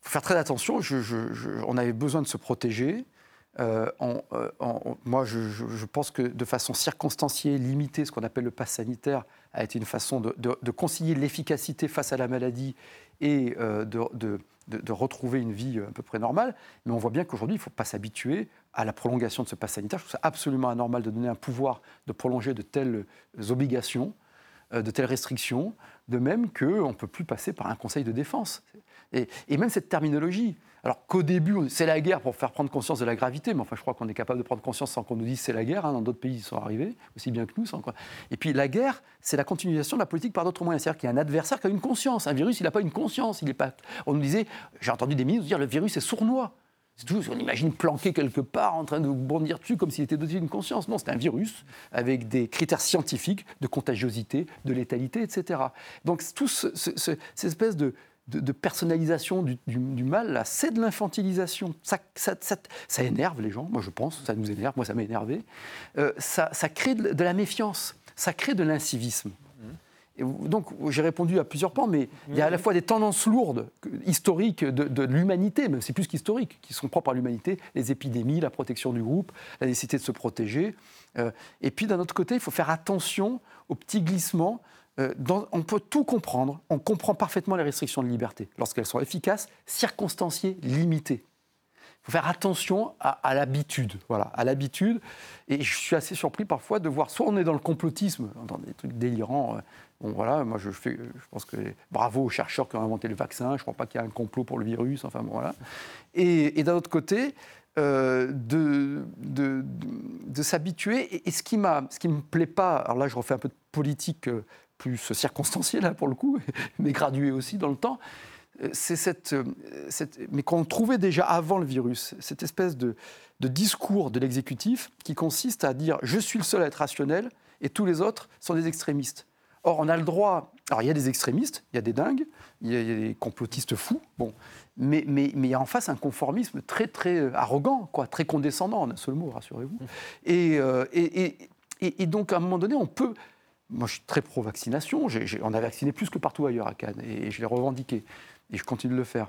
faire très attention. on avait besoin de se protéger. Euh, euh, moi, je, pense que de façon circonstanciée, limitée, ce qu'on appelle le pass sanitaire a été une façon de, concilier l'efficacité face à la maladie et euh, de, retrouver une vie à peu près normale. Mais on voit bien qu'aujourd'hui, il ne faut pas s'habituer à la prolongation de ce pass sanitaire. Je trouve ça absolument anormal de donner un pouvoir de prolonger de telles obligations, de telles restrictions de même qu'on ne peut plus passer par un conseil de défense. Et, même cette terminologie, alors qu'au début, c'est la guerre pour faire prendre conscience de la gravité, mais enfin, je crois qu'on est capable de prendre conscience sans qu'on nous dise c'est la guerre. Hein, dans d'autres pays, ils sont arrivés, aussi bien que nous. Et puis, la guerre, c'est la continuation de la politique par d'autres moyens. C'est-à-dire qu'il y a un adversaire qui a une conscience. Un virus, il n'a pas une conscience. Il est pas... On nous disait, j'ai entendu des ministres dire le virus est sournois. C'est tout, on imagine planqué quelque part en train de bondir dessus comme s'il était doté d'une conscience. Non, c'est un virus avec des critères scientifiques de contagiosité, de létalité, etc. Donc, tout ce, cette espèce de, de, personnalisation du, mal, c'est de l'infantilisation. Ça, énerve les gens, moi je pense, ça nous énerve, moi ça m'a énervé. Euh, ça, crée de, la méfiance, ça crée de l'incivisme donc, j'ai répondu à plusieurs points, mais il y a à la fois des tendances lourdes, historiques de, l'humanité, mais c'est plus qu'historiques, qui sont propres à l'humanité, les épidémies, la protection du groupe, la nécessité de se protéger. Euh, et puis, d'un autre côté, il faut faire attention aux petits glissements. Euh, on peut tout comprendre, on comprend parfaitement les restrictions de liberté, lorsqu'elles sont efficaces, circonstanciées, limitées. Il faut faire attention à, l'habitude, voilà, à l'habitude. Et je suis assez surpris parfois de voir, soit on est dans le complotisme, dans des trucs délirants, euh, Bon, voilà, moi je, je pense que bravo aux chercheurs qui ont inventé le vaccin, je ne crois pas qu'il y a un complot pour le virus, enfin bon, voilà. Et, d'un autre côté, euh, de, de, de, s'habituer. Et, ce qui ne me plaît pas, alors là je refais un peu de politique euh, plus circonstancielle là, pour le coup, *laughs* mais graduée aussi dans le temps, euh, c'est cette, cette, mais qu'on trouvait déjà avant le virus, cette espèce de, de discours de l'exécutif qui consiste à dire je suis le seul à être rationnel et tous les autres sont des extrémistes. Or, on a le droit. Alors, il y a des extrémistes, il y a des dingues, il y a, des complotistes fous, bon. Mais, mais, mais, il y a en face un conformisme très, très arrogant, quoi, très condescendant, en un seul mot, rassurez-vous. Euh, et, et, et, donc, à un moment donné, on peut. Moi, je suis très pro-vaccination. on a vacciné plus que partout ailleurs à Cannes, et, je l'ai revendiqué. Et je continue de le faire.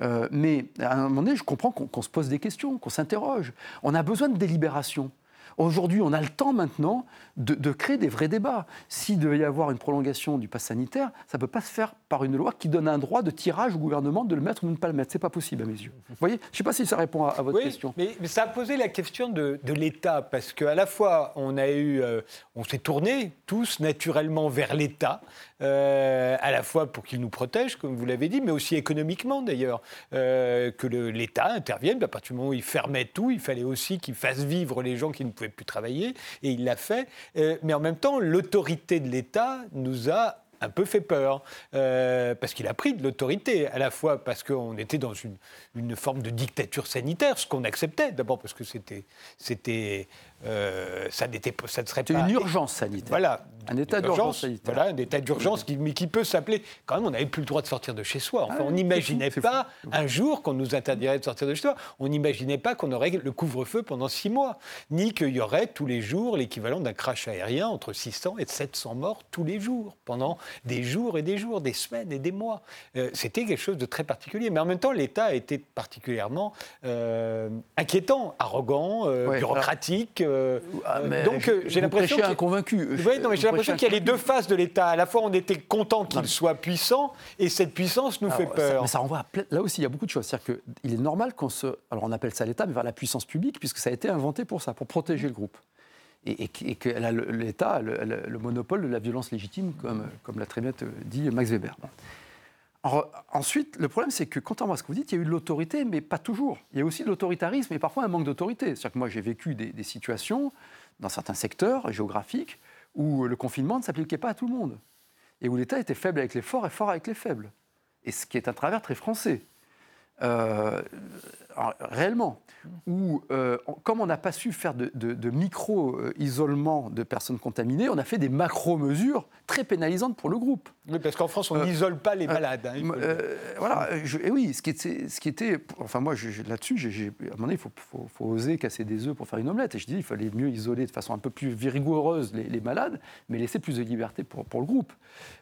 Euh, mais à un moment donné, je comprends qu'on se pose des questions, qu'on s'interroge. On a besoin de délibération. Aujourd'hui, on a le temps maintenant de, créer des vrais débats. S'il devait y avoir une prolongation du pass sanitaire, ça ne peut pas se faire par une loi qui donne un droit de tirage au gouvernement de le mettre ou de ne pas le mettre. Ce n'est pas possible à mes yeux. Vous voyez? Je ne sais pas si ça répond à, votre question. Mais, mais, ça a posé la question de, l'État, parce qu'à la fois, on a eu, euh, on s'est tourné tous naturellement vers l'État, euh, à la fois pour qu'il nous protège, comme vous l'avez dit, mais aussi économiquement d'ailleurs, euh, que l'État intervienne. À partir du moment où il fermait tout, il fallait aussi qu'il fasse vivre les gens qui ne pouvaient plus travailler, et il l'a fait. Euh, mais en même temps, l'autorité de l'État nous a un peu fait peur, euh, parce qu'il a pris de l'autorité, à la fois parce qu'on était dans une, une, forme de dictature sanitaire, ce qu'on acceptait, d'abord parce que c'était, euh, ça, n'était, ça ne serait pas... une urgence sanitaire. Voilà. Un état d'urgence sanitaire. Voilà, un état d'urgence qui, mais qui peut s'appeler... Quand même, on n'avait plus le droit de sortir de chez soi. Enfin, ah on n'imaginait pas un jour qu'on nous interdirait de sortir de chez soi. On n'imaginait pas qu'on aurait le couvre-feu pendant six mois, ni qu'il y aurait tous les jours l'équivalent d'un crash aérien entre 600 et 700 morts tous les jours, pendant des jours et des jours, des semaines et des mois. Euh, c'était quelque chose de très particulier. Mais en même temps, l'État a été particulièrement euh, inquiétant, arrogant, bureaucratique. Ah, donc j'ai l'impression convaincu. Oui, non, mais j'ai l'impression qu'il y a les deux faces de l'État. À la fois, on était content qu'il soit puissant, et cette puissance nous fait peur. Ça, mais ça renvoie à... là aussi, il y a beaucoup de choses. C'est-à-dire qu'il est normal qu'on se, alors on appelle ça l'État, mais vers la puissance publique, puisque ça a été inventé pour ça, pour protéger le groupe et, que l'État a le, monopole de la violence légitime, comme, comme l'a très bien dit Max Weber. Ensuite, le problème, c'est que, contrairement à ce que vous dites, il y a eu de l'autorité, mais pas toujours. Il y a aussi de l'autoritarisme et parfois un manque d'autorité. C'est-à-dire que moi, j'ai vécu des, situations dans certains secteurs géographiques où le confinement ne s'appliquait pas à tout le monde et où l'État était faible avec les forts et fort avec les faibles. Et ce qui est un travers très français. Euh, réellement, où, euh, comme on n'a pas su faire de, micro-isolement de personnes contaminées, on a fait des macro-mesures très pénalisantes pour le groupe. Oui, parce qu'en France, on euh, n'isole pas les malades. Hein, voilà, et oui, ce qui était, ce qui était enfin moi, là-dessus, à un moment donné, il faut, oser casser des œufs pour faire une omelette. Et je dis, il fallait mieux isoler de façon un peu plus rigoureuse les, malades, mais laisser plus de liberté pour, pour le groupe.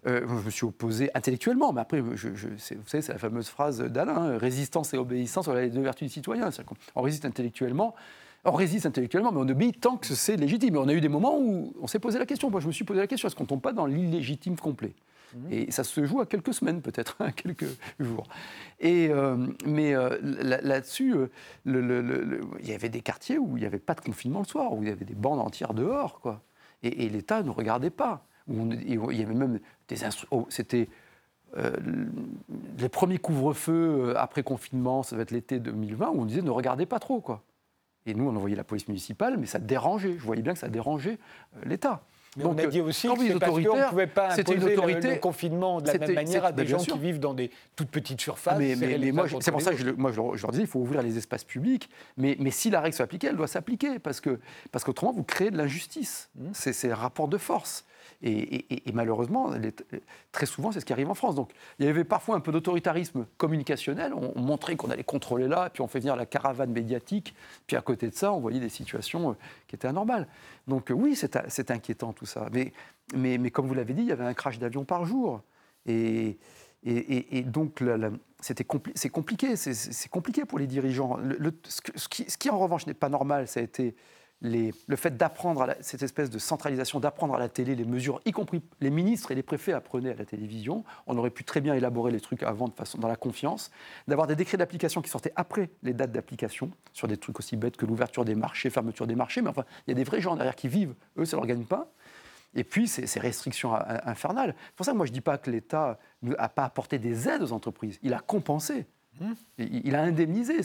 je me suis opposé intellectuellement, mais après, je, vous savez, c'est la fameuse phrase d'Alain, hein, résistance et obéissance, voilà les deux vertus du citoyen. On résiste intellectuellement. On résiste intellectuellement, mais on obéit tant que c'est légitime. Et on a eu des moments où on s'est posé la question. Moi, je me suis posé la question est-ce qu'on ne tombe pas dans l'illégitime complet? Mmh. Et ça se joue à quelques semaines, peut-être, à *laughs* quelques jours. Et, euh, mais euh, là-dessus, euh, il y avait des quartiers où il n'y avait pas de confinement le soir, où il y avait des bandes entières dehors. Quoi. Et, l'État ne regardait pas. Où il y avait même des instruments. Oh, c'était euh, les premiers couvre-feux euh, après confinement, ça va être l'été 2020, où on disait ne regardez pas trop. quoi. Et nous, on envoyait la police municipale, mais ça dérangeait. Je voyais bien que ça dérangeait euh, l'État. Donc, on a dit aussi que c'est parce qu'on ne pouvait pas imposer une autorité, le, confinement de la même manière à des gens qui vivent dans des toutes petites surfaces. Ah, mais, c'est pour ça que je, moi, je, leur dis il faut ouvrir les espaces publics, mais, mais si la règle s'applique, elle doit s'appliquer, parce qu'autrement, que, parce vous créez de l'injustice. Mmh. C'est un rapport de force. Et, malheureusement, très souvent, c'est ce qui arrive en France. Donc, il y avait parfois un peu d'autoritarisme communicationnel. On, montrait qu'on allait contrôler là, puis on fait venir la caravane médiatique. Puis à côté de ça, on voyait des situations euh, qui étaient anormales. Donc, euh, oui, c'est inquiétant tout ça. Mais, mais, mais, comme vous l'avez dit, il y avait un crash d'avion par jour. Et, et, donc, c'est compliqué, c'est compliqué pour les dirigeants. ce, qui, en revanche, n'est pas normal, ça a été le fait d'apprendre, cette espèce de centralisation, d'apprendre à la télé les mesures, y compris les ministres et les préfets apprenaient à la télévision. On aurait pu très bien élaborer les trucs avant, de façon, dans la confiance. D'avoir des décrets d'application qui sortaient après les dates d'application, sur des trucs aussi bêtes que l'ouverture des marchés, fermeture des marchés. Mais enfin, il y a des vrais gens derrière qui vivent. Eux, ça ne leur gagne pas. Et puis, ces, restrictions infernales. C'est pour ça que moi, je ne dis pas que l'État n'a pas apporté des aides aux entreprises. Il a compensé. Mmh. Il a indemnisé.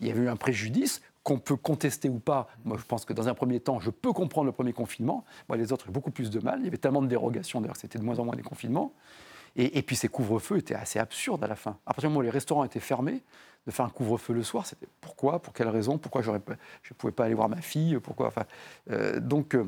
il y avait eu un préjudice qu'on peut contester ou pas. Moi, je pense que dans un premier temps, je peux comprendre le premier confinement. Moi, les autres, j'ai beaucoup plus de mal. Il y avait tellement de dérogations, d'ailleurs, c'était de moins en moins des confinements. Et, puis ces couvre-feux étaient assez absurdes à la fin. À partir du moment où les restaurants étaient fermés, de faire un couvre-feu le soir, c'était pourquoi? Pour quelle raison? Pourquoi je ne pouvais pas aller voir ma fille? Pourquoi? Enfin, euh, Donc. Euh,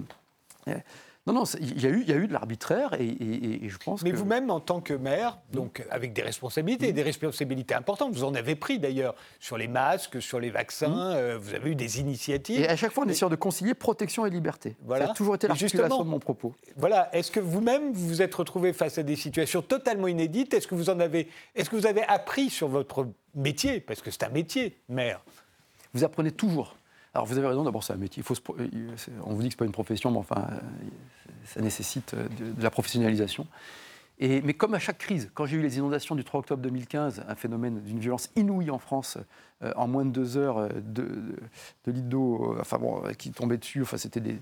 non, non, il y, a eu, il y a eu de l'arbitraire et, je pense Mais vous-même, en tant que maire, donc avec des responsabilités, des responsabilités importantes, vous en avez pris d'ailleurs sur les masques, sur les vaccins, euh, vous avez eu des initiatives. Et à chaque fois, on essayant de concilier protection et liberté. Voilà. Ça a toujours été l'articulation de mon propos. Voilà. Est-ce que vous-même, vous vous êtes retrouvé face à des situations totalement inédites? Est-ce que vous en avez, est-ce que vous avez appris sur votre métier? Parce que c'est un métier, maire. Vous apprenez toujours. Alors vous avez raison, d'abord c'est un métier. Il faut euh, on vous dit que ce n'est pas une profession, mais enfin, euh, ça nécessite euh, de, la professionnalisation. Et, mais comme à chaque crise, quand j'ai eu les inondations du 3 octobre 2015, un phénomène d'une violence inouïe en France, en moins de deux heures, de, de, litres d'eau, enfin bon, qui tombait dessus, enfin c'était des,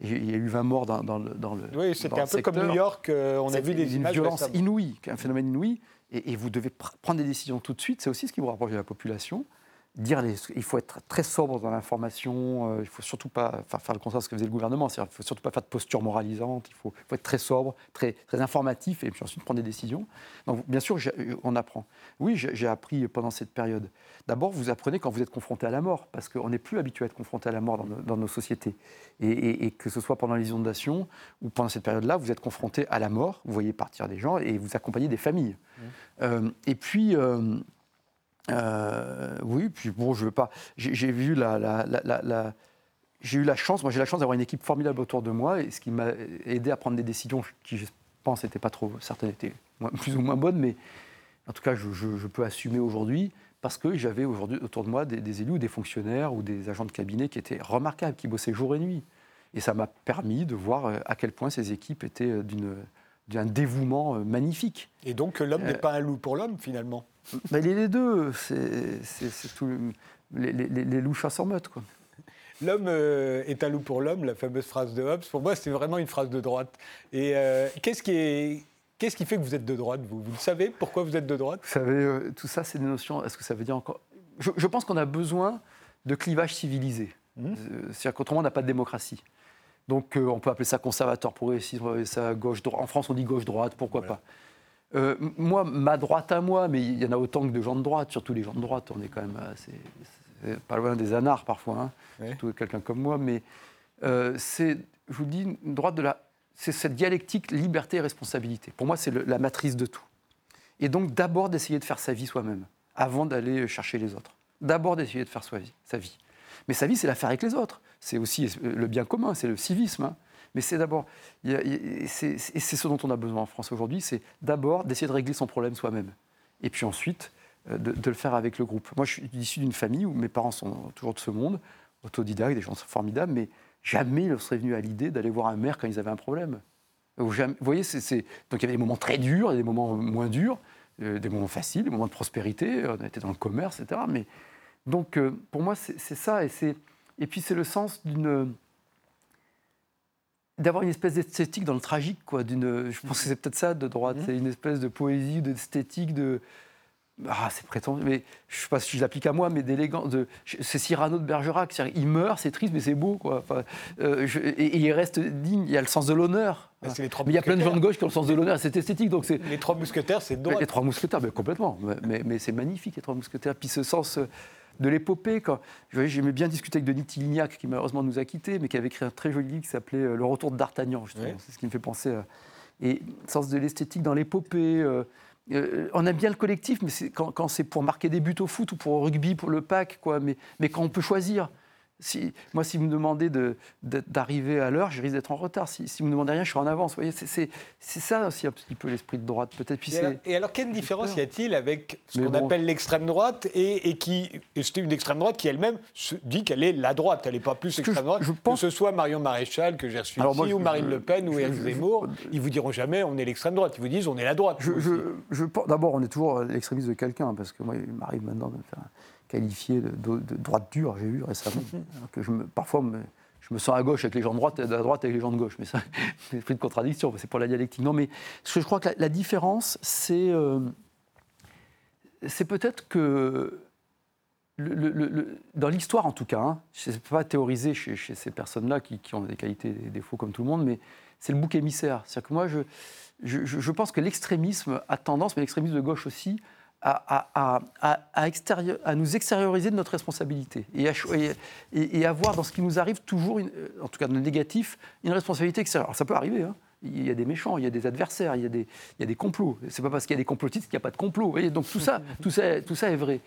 il y a eu 20 morts dans, le, dans le. Oui, c'était un peu comme New York, on a vu des images. Une violence inouïe, un phénomène inouï, et, et, vous devez prendre des décisions tout de suite. C'est aussi ce qui vous rapproche de la population dire il faut être très sobre dans l'information, euh, il ne faut surtout pas faire, le contraire de ce que faisait le gouvernement, il ne faut surtout pas faire de posture moralisante, il faut, être très sobre, très, très informatif et puis ensuite prendre des décisions. Donc bien sûr, on apprend. Oui, j'ai appris pendant cette période. D'abord, vous apprenez quand vous êtes confronté à la mort, parce qu'on n'est plus habitué à être confronté à la mort dans, nos, sociétés. Et, que ce soit pendant les inondations ou pendant cette période-là, vous êtes confronté à la mort, vous voyez partir des gens et vous accompagnez des familles. Mmh. Euh, et puis... Euh, euh, oui, puis bon, je veux pas. J'ai vu la, la, j'ai eu la chance, moi j'ai la chance d'avoir une équipe formidable autour de moi, et ce qui m'a aidé à prendre des décisions qui, je pense, n'étaient pas trop, certaines étaient plus ou moins bonnes, mais en tout cas, je, peux assumer aujourd'hui parce que j'avais aujourd'hui autour de moi des, élus ou des fonctionnaires ou des agents de cabinet qui étaient remarquables, qui bossaient jour et nuit. Et ça m'a permis de voir euh, à quel point ces équipes étaient euh, d'un dévouement magnifique. Et donc l'homme n'est pas un loup pour l'homme finalement bah, Il est les deux. C'est tout. Les, les, loups chassent en meute. Quoi. L'homme est un loup pour l'homme, la fameuse phrase de Hobbes. Pour moi, c'est vraiment une phrase de droite. Et qu'est-ce qui est Qu'est-ce qui fait que vous êtes de droite, vous? Vous le savez Pourquoi vous êtes de droite? Vous savez, euh, tout ça, c'est des notions. Est-ce que ça veut dire encore? Je, pense qu'on a besoin de clivage civilisé. Mmh. Euh, c'est-à-dire qu'autrement, on n'a pas de démocratie. Donc, euh, on peut appeler ça conservateur réussir ça gauche droite. En France, on dit gauche-droite, pourquoi pas? Moi, ma droite à moi, mais il y en a autant que de gens de droite, surtout les gens de droite, on est quand même assez, pas loin des anards parfois, hein, surtout quelqu'un comme moi, mais c'est, je vous dis, une droite de la c'est cette dialectique liberté et responsabilité. Pour moi, c'est la matrice de tout. Et donc, d'abord d'essayer de faire sa vie soi-même, avant d'aller chercher les autres. D'abord d'essayer de faire sa vie, sa vie. Mais sa vie, c'est la faire avec les autres. C'est aussi le bien commun, c'est le civisme. Hein. Mais c'est d'abord, et c'est ce dont on a besoin en France aujourd'hui, c'est d'abord d'essayer de régler son problème soi-même. Et puis ensuite, euh, de, le faire avec le groupe. Moi, je suis issu d'une famille où mes parents sont toujours de ce monde, autodidactes, des gens formidables, mais jamais ils seraient venus à l'idée d'aller voir un maire quand ils avaient un problème. Vous voyez, donc il y avait des moments très durs, des moments moins durs, euh, des moments faciles, des moments de prospérité, on était dans le commerce, etc. Mais, donc euh, pour moi, c'est, ça. Et, et puis c'est le sens d'une d'avoir une espèce d'esthétique dans le tragique. Quoi, d'une, je pense que c'est peut-être ça de droite, mmh. c'est une espèce de poésie, d'esthétique, de, ah, c'est prétendu, mais je ne sais pas si je l'applique à moi, mais d'élégance. De, c'est Cyrano de Bergerac. Il meurt, c'est triste, mais c'est beau. Quoi. Euh, et, il reste digne. Il y a le sens de l'honneur. Mais, il y a plein de gens de gauche qui ont le sens de l'honneur. C'est esthétique. Donc les trois mousquetaires, c'est droit. Les trois mousquetaires, mais complètement. Mais, mais c'est magnifique, les trois mousquetaires. Puis ce sens euh, de l'épopée. Quand j'aimais bien discuter avec Denis Tillignac, qui malheureusement nous a quittés, mais qui avait écrit un très joli livre qui s'appelait euh, Le Retour de D'Artagnan. C'est ce qui me fait penser. À... Et le sens de l'esthétique dans l'épopée. Euh, on aime bien le collectif, mais quand, c'est pour marquer des buts au foot ou pour au rugby, pour le pack, quoi. Mais, mais quand on peut choisir, si, moi, si vous me demandez d'arriver à l'heure, je risque d'être en retard. Si, si vous me demandez rien, je suis en avance. Vous voyez, c'est ça aussi un petit peu l'esprit de droite, peut-être. Et, et, alors, quelle différence y a-t-il avec ce qu'on appelle l'extrême droite et, qui, c'était une extrême droite qui elle-même dit qu'elle est la droite, elle n'est pas plus extrême droite. Je, pense... Que ce soit Marion Maréchal que j'ai reçu ici, ou Marine Le Pen, ou Éric Zemmour, ils vous diront jamais on est l'extrême droite. Ils vous disent on est la droite. D'abord, on est toujours l'extrémiste de quelqu'un, parce que moi, il m'arrive maintenant de faire qualifié de, droite dure, j'ai vu récemment. que je me, parfois, je me sens à gauche avec les gens de droite et à droite avec les gens de gauche. Mais ça, *laughs* c'est plus de contradiction, c'est pour la dialectique. Non, mais ce que je crois que la, différence, c'est, euh, c'est peut-être que le, dans l'histoire, en tout cas, hein, je ne peux pas théoriser chez, ces personnes-là qui, ont des qualités et des défauts comme tout le monde, mais c'est le bouc émissaire. C'est-à-dire que moi, je, je, je pense que l'extrémisme a tendance, mais l'extrémisme de gauche aussi, à, à, nous extérioriser de notre responsabilité et à, et, voir dans ce qui nous arrive toujours, en tout cas de négatif, une responsabilité extérieure. Alors ça peut arriver, hein. il y a des méchants, il y a des adversaires, il y a des, il y a des complots. C'est pas parce qu'il y a des complotistes qu'il n'y a pas de complot. Donc tout ça, *laughs* tout, ça, tout ça est vrai.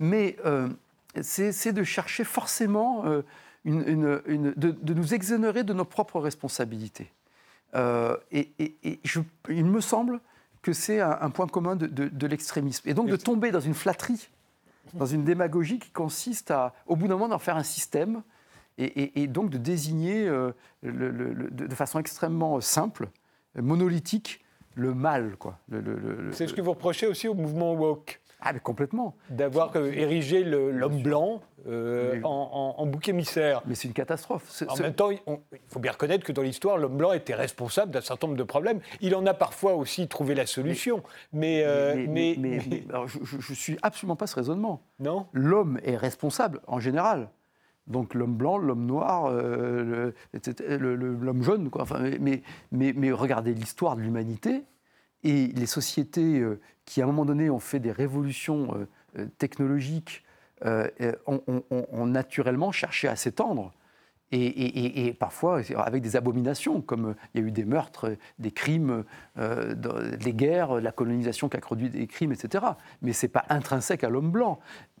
Mais euh, c'est de chercher forcément euh, une, une, de, de, nous exonérer de nos propres responsabilités. Euh, et, je, il me semble que c'est un, point commun de, l'extrémisme. Et donc de tomber dans une flatterie, dans une démagogie qui consiste à, au bout d'un moment, d'en faire un système et, donc de désigner euh, de façon extrêmement simple, monolithique, le mal. C'est ce que vous reprochez aussi au mouvement woke? Ah, mais complètement. D'avoir euh, érigé l'homme blanc euh, en, bouc émissaire. Mais c'est une catastrophe. En même temps, il faut bien reconnaître que dans l'histoire, l'homme blanc était responsable d'un certain nombre de problèmes. Il en a parfois aussi trouvé la solution. Mais, mais, mais, je ne suis absolument pas ce raisonnement. Non. L'homme est responsable en général. Donc l'homme blanc, l'homme noir, euh, l'homme jaune. Quoi. Enfin, mais, mais regardez l'histoire de l'humanité et les sociétés qui, à un moment donné, ont fait des révolutions euh, euh, technologiques, euh, ont, naturellement cherché à s'étendre. Et, parfois avec des abominations, comme il y a eu des meurtres, des crimes, des guerres, la colonisation qui a produit des crimes, etc. Mais ce n'est pas intrinsèque à l'homme blanc.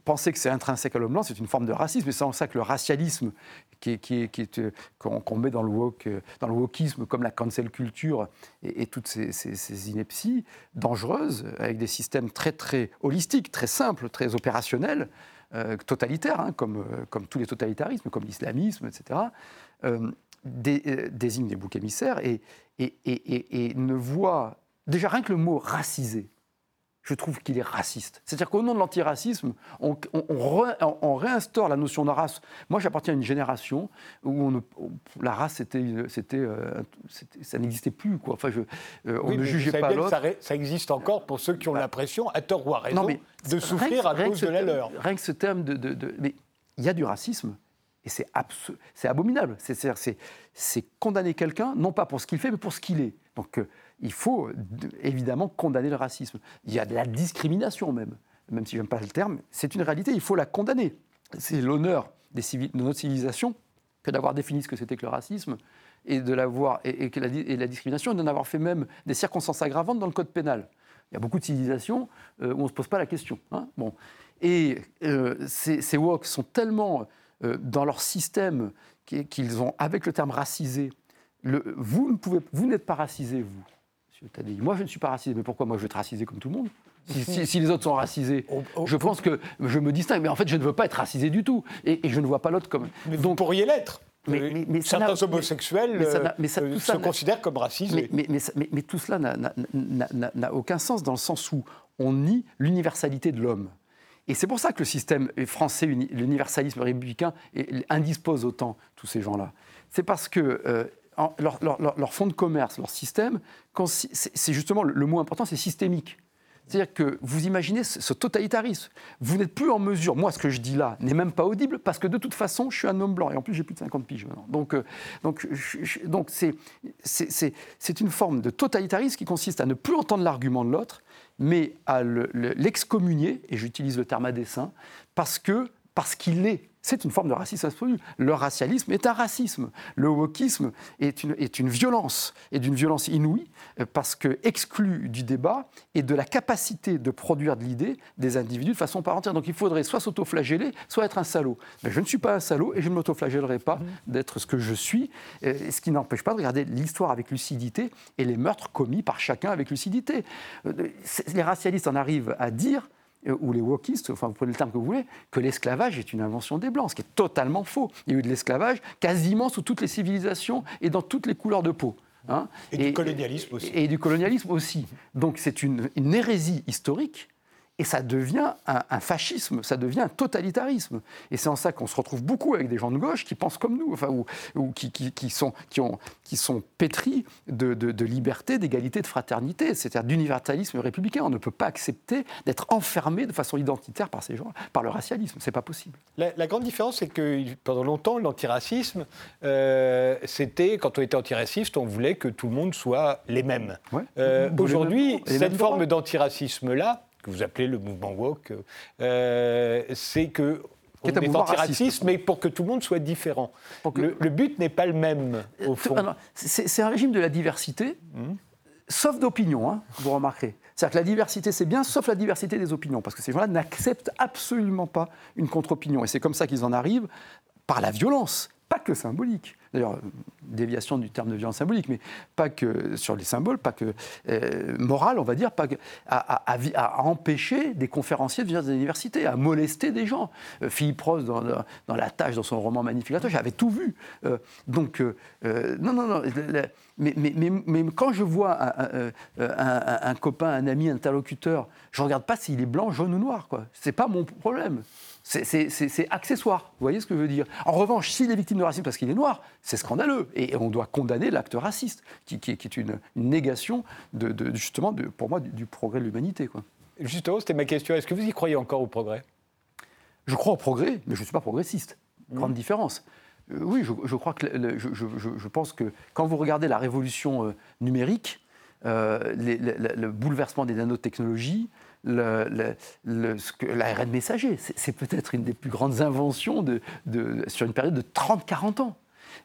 Penser que c'est intrinsèque à l'homme blanc, c'est une forme de racisme. Et c'est en ça que le racialisme qui euh, qu'on met dans le, woke, euh, dans le wokisme, comme la cancel culture et, toutes ces, inepties dangereuses, avec des systèmes très, très holistiques, très simples, très opérationnels, totalitaires, hein, comme, tous les totalitarismes, comme l'islamisme, etc., désignent des boucs émissaires et, et, ne voient déjà rien que le mot racisé je trouve qu'il est raciste. C'est-à-dire qu'au nom de l'antiracisme, on, on, réinstaure la notion de race. Moi, j'appartiens à une génération où la race, c'était, euh, ça n'existait plus. Quoi. Enfin, je, euh, on ne jugeait pas l'autre. Ça, ça, existe encore pour ceux qui ont bah, l'impression, à tort ou à raison, de souffrir à cause de la leur. Rien que ce terme de... de mais il y a du racisme. Et c'est, c'est abominable. C'est, c'est condamner quelqu'un, non pas pour ce qu'il fait, mais pour ce qu'il est. Donc, euh, il faut évidemment condamner le racisme. Il y a de la discrimination même, même si je n'aime pas le terme, c'est une réalité, il faut la condamner. C'est l'honneur de notre civilisation que d'avoir défini ce que c'était que le racisme et de l'avoir et, et la discrimination, et d'en avoir fait même des circonstances aggravantes dans le code pénal. Il y a beaucoup de civilisations euh, où on ne se pose pas la question. Hein. bon. Et euh, ces, ces sont tellement euh, dans leur système qu'ils ont, avec le terme racisé, vous, ne pouvez, vous n'êtes pas racisé, vous. Moi, je ne suis pas racisé. Mais pourquoi moi, je veux être racisé comme tout le monde? *laughs* Si, les autres sont racisés, je pense que je me distingue. Mais en fait, je ne veux pas être racisé du tout. Et, je ne vois pas l'autre comme. Mais vous pourriez l'être. Mais, Certains homosexuels se considèrent comme racisés. Mais, tout cela n'a aucun sens dans le sens où on nie l'universalité de l'homme. Et c'est pour ça que le système français, l'universalisme républicain, indispose autant tous ces gens-là. C'est parce que euh, leur, fonds de commerce, leur système, c'est justement le, mot important, c'est systémique. C'est-à-dire que vous imaginez ce, totalitarisme. Vous n'êtes plus en mesure, moi ce que je dis là n'est même pas audible parce que de toute façon je suis un homme blanc et en plus j'ai plus de 50 piges maintenant. Donc euh, donc donc c'est c'est une forme de totalitarisme qui consiste à ne plus entendre l'argument de l'autre, mais à l'excommunier et j'utilise le terme à dessein parce que parce qu'il est c'est une forme de racisme absolu. Le racialisme est un racisme. Le wokisme est une, est une violence, et d'une violence inouïe, euh, parce que exclu du débat et de la capacité de produire de l'idée des individus de façon par entière. Donc il faudrait soit s'autoflageller, soit être un salaud. Mais je ne suis pas un salaud et je ne m'autoflagellerai pas mmh. d'être ce que je suis, euh, ce qui n'empêche pas de regarder l'histoire avec lucidité et les meurtres commis par chacun avec lucidité. Euh, les racialistes en arrivent à dire ou les wokistes, enfin vous prenez le terme que vous voulez, que l'esclavage est une invention des Blancs, ce qui est totalement faux. Il y a eu de l'esclavage quasiment sous toutes les civilisations et dans toutes les couleurs de peau. Hein. et, du colonialisme aussi. Et, du colonialisme aussi. Donc c'est une, une hérésie historique et ça devient un, fascisme, ça devient un totalitarisme. Et c'est en ça qu'on se retrouve beaucoup avec des gens de gauche qui pensent comme nous, enfin, ou, qui, qui, sont, qui, ont, qui sont pétris de, de, liberté, d'égalité, de fraternité, c'est-à-dire d'universalisme républicain. On ne peut pas accepter d'être enfermé de façon identitaire par ces gens, par le racialisme. C'est pas possible. La, grande différence, c'est que pendant longtemps, l'antiracisme, euh, c'était, quand on était antiraciste, on voulait que tout le monde soit les mêmes. Euh, aujourd'hui, cette forme d'antiracisme-là, que vous appelez le mouvement woke, euh, c'est que on est, antiraciste, mais pour que tout le monde soit différent. Le, but n'est pas le même, au fond. C'est un régime de la diversité, hmm. sauf d'opinion, hein, vous remarquerez. C'est-à-dire que la diversité, c'est bien, sauf la diversité des opinions, parce que ces gens-là n'acceptent absolument pas une contre-opinion. Et c'est comme ça qu'ils en arrivent, par la violence, pas que symbolique. D'ailleurs, déviation du terme de violence symbolique, mais pas que sur les symboles, pas que euh, morale, on va dire, pas à, empêcher des conférenciers de venir des universités, à molester des gens. Euh, Philippe Ross, dans, La Tâche, dans son roman Magnifique j'avais tout vu. Euh, donc, non, non, non. Mais, mais, mais, quand je vois un, un, copain, un ami, un interlocuteur, je ne regarde pas s'il est blanc, jaune ou noir. Ce n'est pas mon problème. C'est accessoire, vous voyez ce que je veux dire? En revanche, s'il est victime de racisme parce qu'il est noir, c'est scandaleux. Et on doit condamner l'acte raciste, qui, est une, négation, de, justement, de, pour moi, du, progrès de l'humanité. Justement, c'était ma question. Est-ce que vous y croyez encore au progrès? Je crois au progrès, mais je ne suis pas progressiste. Mmh. Grande différence. Euh, oui, je, crois que je, pense que quand vous regardez la révolution euh, numérique, euh, le bouleversement des nanotechnologies, l'ARN messager. C'est peut-être une des plus grandes inventions de, sur une période de 30-40 ans.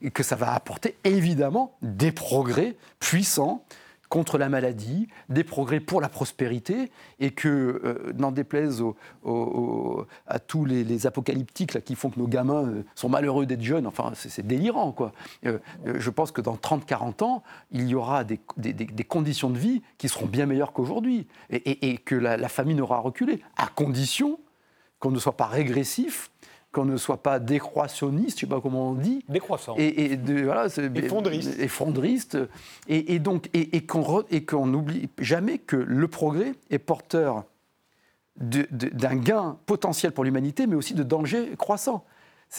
Et que ça va apporter évidemment des progrès puissants contre la maladie, des progrès pour la prospérité, et que, euh, n'en déplaise à tous les, apocalyptiques qui font que nos gamins euh, sont malheureux d'être jeunes, enfin c'est délirant quoi. Euh, je pense que dans 30-40 ans, il y aura des, conditions de vie qui seront bien meilleures qu'aujourd'hui, et, que la, la famine aura reculé, à condition qu'on ne soit pas régressif qu'on ne soit pas décroissonniste, je ne sais pas comment on dit. Décroissant. Et, et de, voilà, effondriste. Effondriste. Et, donc, et, qu'on n'oublie jamais que le progrès est porteur d'un gain potentiel pour l'humanité, mais aussi de dangers croissants,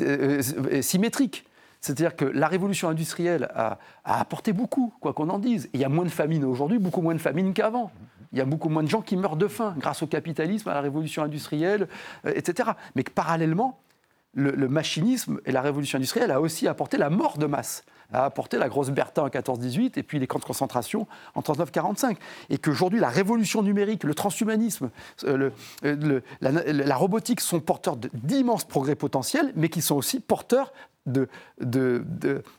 euh, symétriques. C'est-à-dire que la révolution industrielle a, a apporté beaucoup, quoi qu'on en dise. il y a moins de famine aujourd'hui, beaucoup moins de famine qu'avant. Il y a beaucoup moins de gens qui meurent de faim grâce au capitalisme, à la révolution industrielle, euh, etc. Mais que parallèlement, le, machinisme et la révolution industrielle a aussi apporté la mort de masse, a apporté la grosse Bertha en 14-18 et puis les camps de concentration en 39-45. Et qu'aujourd'hui, la révolution numérique, le transhumanisme, euh, euh, la, robotique sont porteurs d'immenses progrès potentiels, mais qui sont aussi porteurs de, de,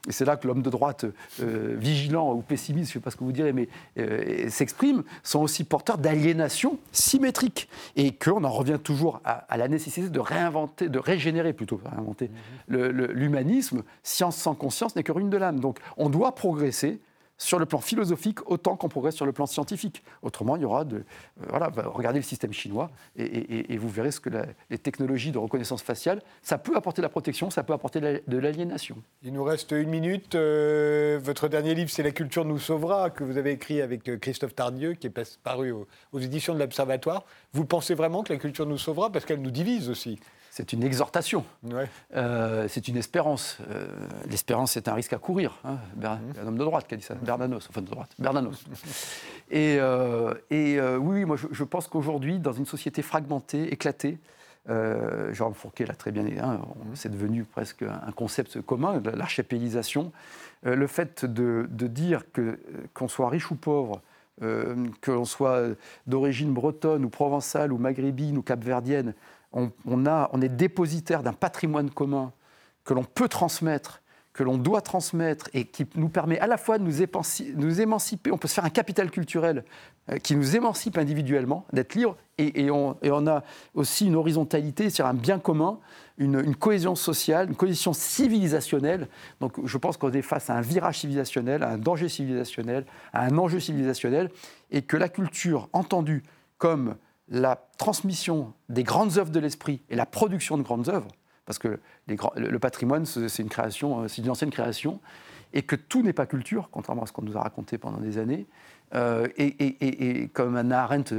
et c'est là que l'homme de droite euh, vigilant ou pessimiste, je ne sais pas ce que vous direz, mais euh, s'exprime, sont aussi porteurs d'aliénation symétrique et qu'on en revient toujours à, la nécessité de réinventer, de régénérer plutôt, réinventer l'humanisme. Science sans conscience n'est que ruine de l'âme. Donc on doit progresser sur le plan philosophique autant qu'on progresse sur le plan scientifique. Autrement, il y aura de... Euh, voilà, regardez le système chinois et, vous verrez ce que les technologies de reconnaissance faciale, ça peut apporter de la protection, ça peut apporter de l'aliénation. Il nous reste une minute. Euh, votre dernier livre, c'est La culture nous sauvera, que vous avez écrit avec euh, Christophe Tardieu, qui est paru aux éditions de l'Observatoire. Vous pensez vraiment que la culture nous sauvera parce qu'elle nous divise aussi? C'est une exhortation, euh, c'est une espérance. Euh, l'espérance, c'est un risque à courir. Hein. Mhm. Un homme de droite qui a dit ça, Bernanos, enfin de droite, Bernanos. *laughs* et, euh, et oui, moi je, pense qu'aujourd'hui, dans une société fragmentée, éclatée, Jean Fourquet l'a très bien dit, hein, mhm. c'est devenu presque un concept commun, l'archipélisation. le fait de, de dire qu'on soit riche ou pauvre, que l'on soit d'origine bretonne ou provençale ou maghrébine ou capverdienne, on, est dépositaire d'un patrimoine commun que l'on peut transmettre, que l'on doit transmettre et qui nous permet à la fois de nous, émanciper, on peut se faire un capital culturel euh, qui nous émancipe individuellement, d'être libre, et, on, a aussi une horizontalité sur un bien commun, une, cohésion sociale, une cohésion civilisationnelle. Donc je pense qu'on est face à un virage civilisationnel, à un danger civilisationnel, à un enjeu civilisationnel, et que la culture entendue comme la transmission des grandes œuvres de l'esprit et la production de grandes œuvres, parce que le patrimoine, c'est une création, euh, c'est une ancienne création, et que tout n'est pas culture, contrairement à ce qu'on nous a raconté pendant des années. Euh, et, comme Anna Arendt,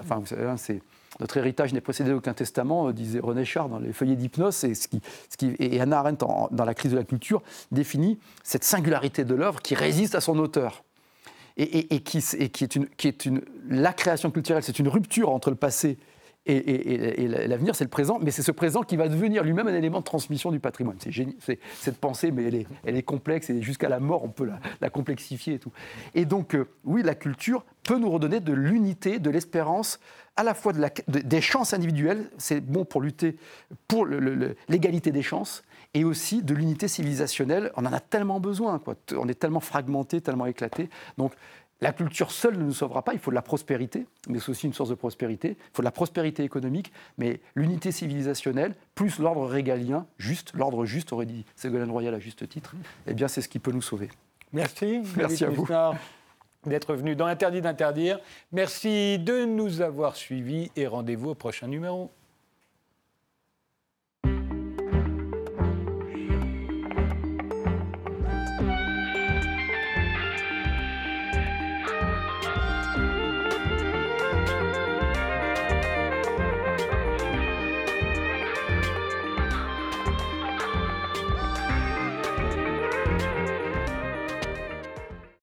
enfin, hein, c'est notre héritage n'est possédé d'aucun testament, euh, disait René Char dans les feuillets d'hypnose, et Anna Arendt, dans la crise de la culture, définit cette singularité de l'œuvre qui résiste à son auteur et, qui, est une, la création culturelle, c'est une rupture entre le passé et, l'avenir, c'est le présent, mais c'est ce présent qui va devenir lui-même un élément de transmission du patrimoine. C'est cette pensée, mais elle est, complexe et jusqu'à la mort, on peut la, complexifier et tout. Et donc, euh, oui, la culture peut nous redonner de l'unité, de l'espérance, à la fois des chances individuelles, c'est bon pour lutter pour l'égalité des chances, et aussi de l'unité civilisationnelle. On en a tellement besoin, quoi. on est tellement fragmenté, tellement éclaté. Donc la culture seule ne nous sauvera pas, il faut de la prospérité, mais c'est aussi une source de prospérité. Il faut de la prospérité économique, mais l'unité civilisationnelle, plus l'ordre régalien, juste, l'ordre juste, aurait dit Ségolène Royal à juste titre, eh bien c'est ce qui peut nous sauver. Merci. *laughs* Merci à vous. D'être venu dans Interdit d'interdire. Merci de nous avoir suivis et rendez-vous au prochain numéro.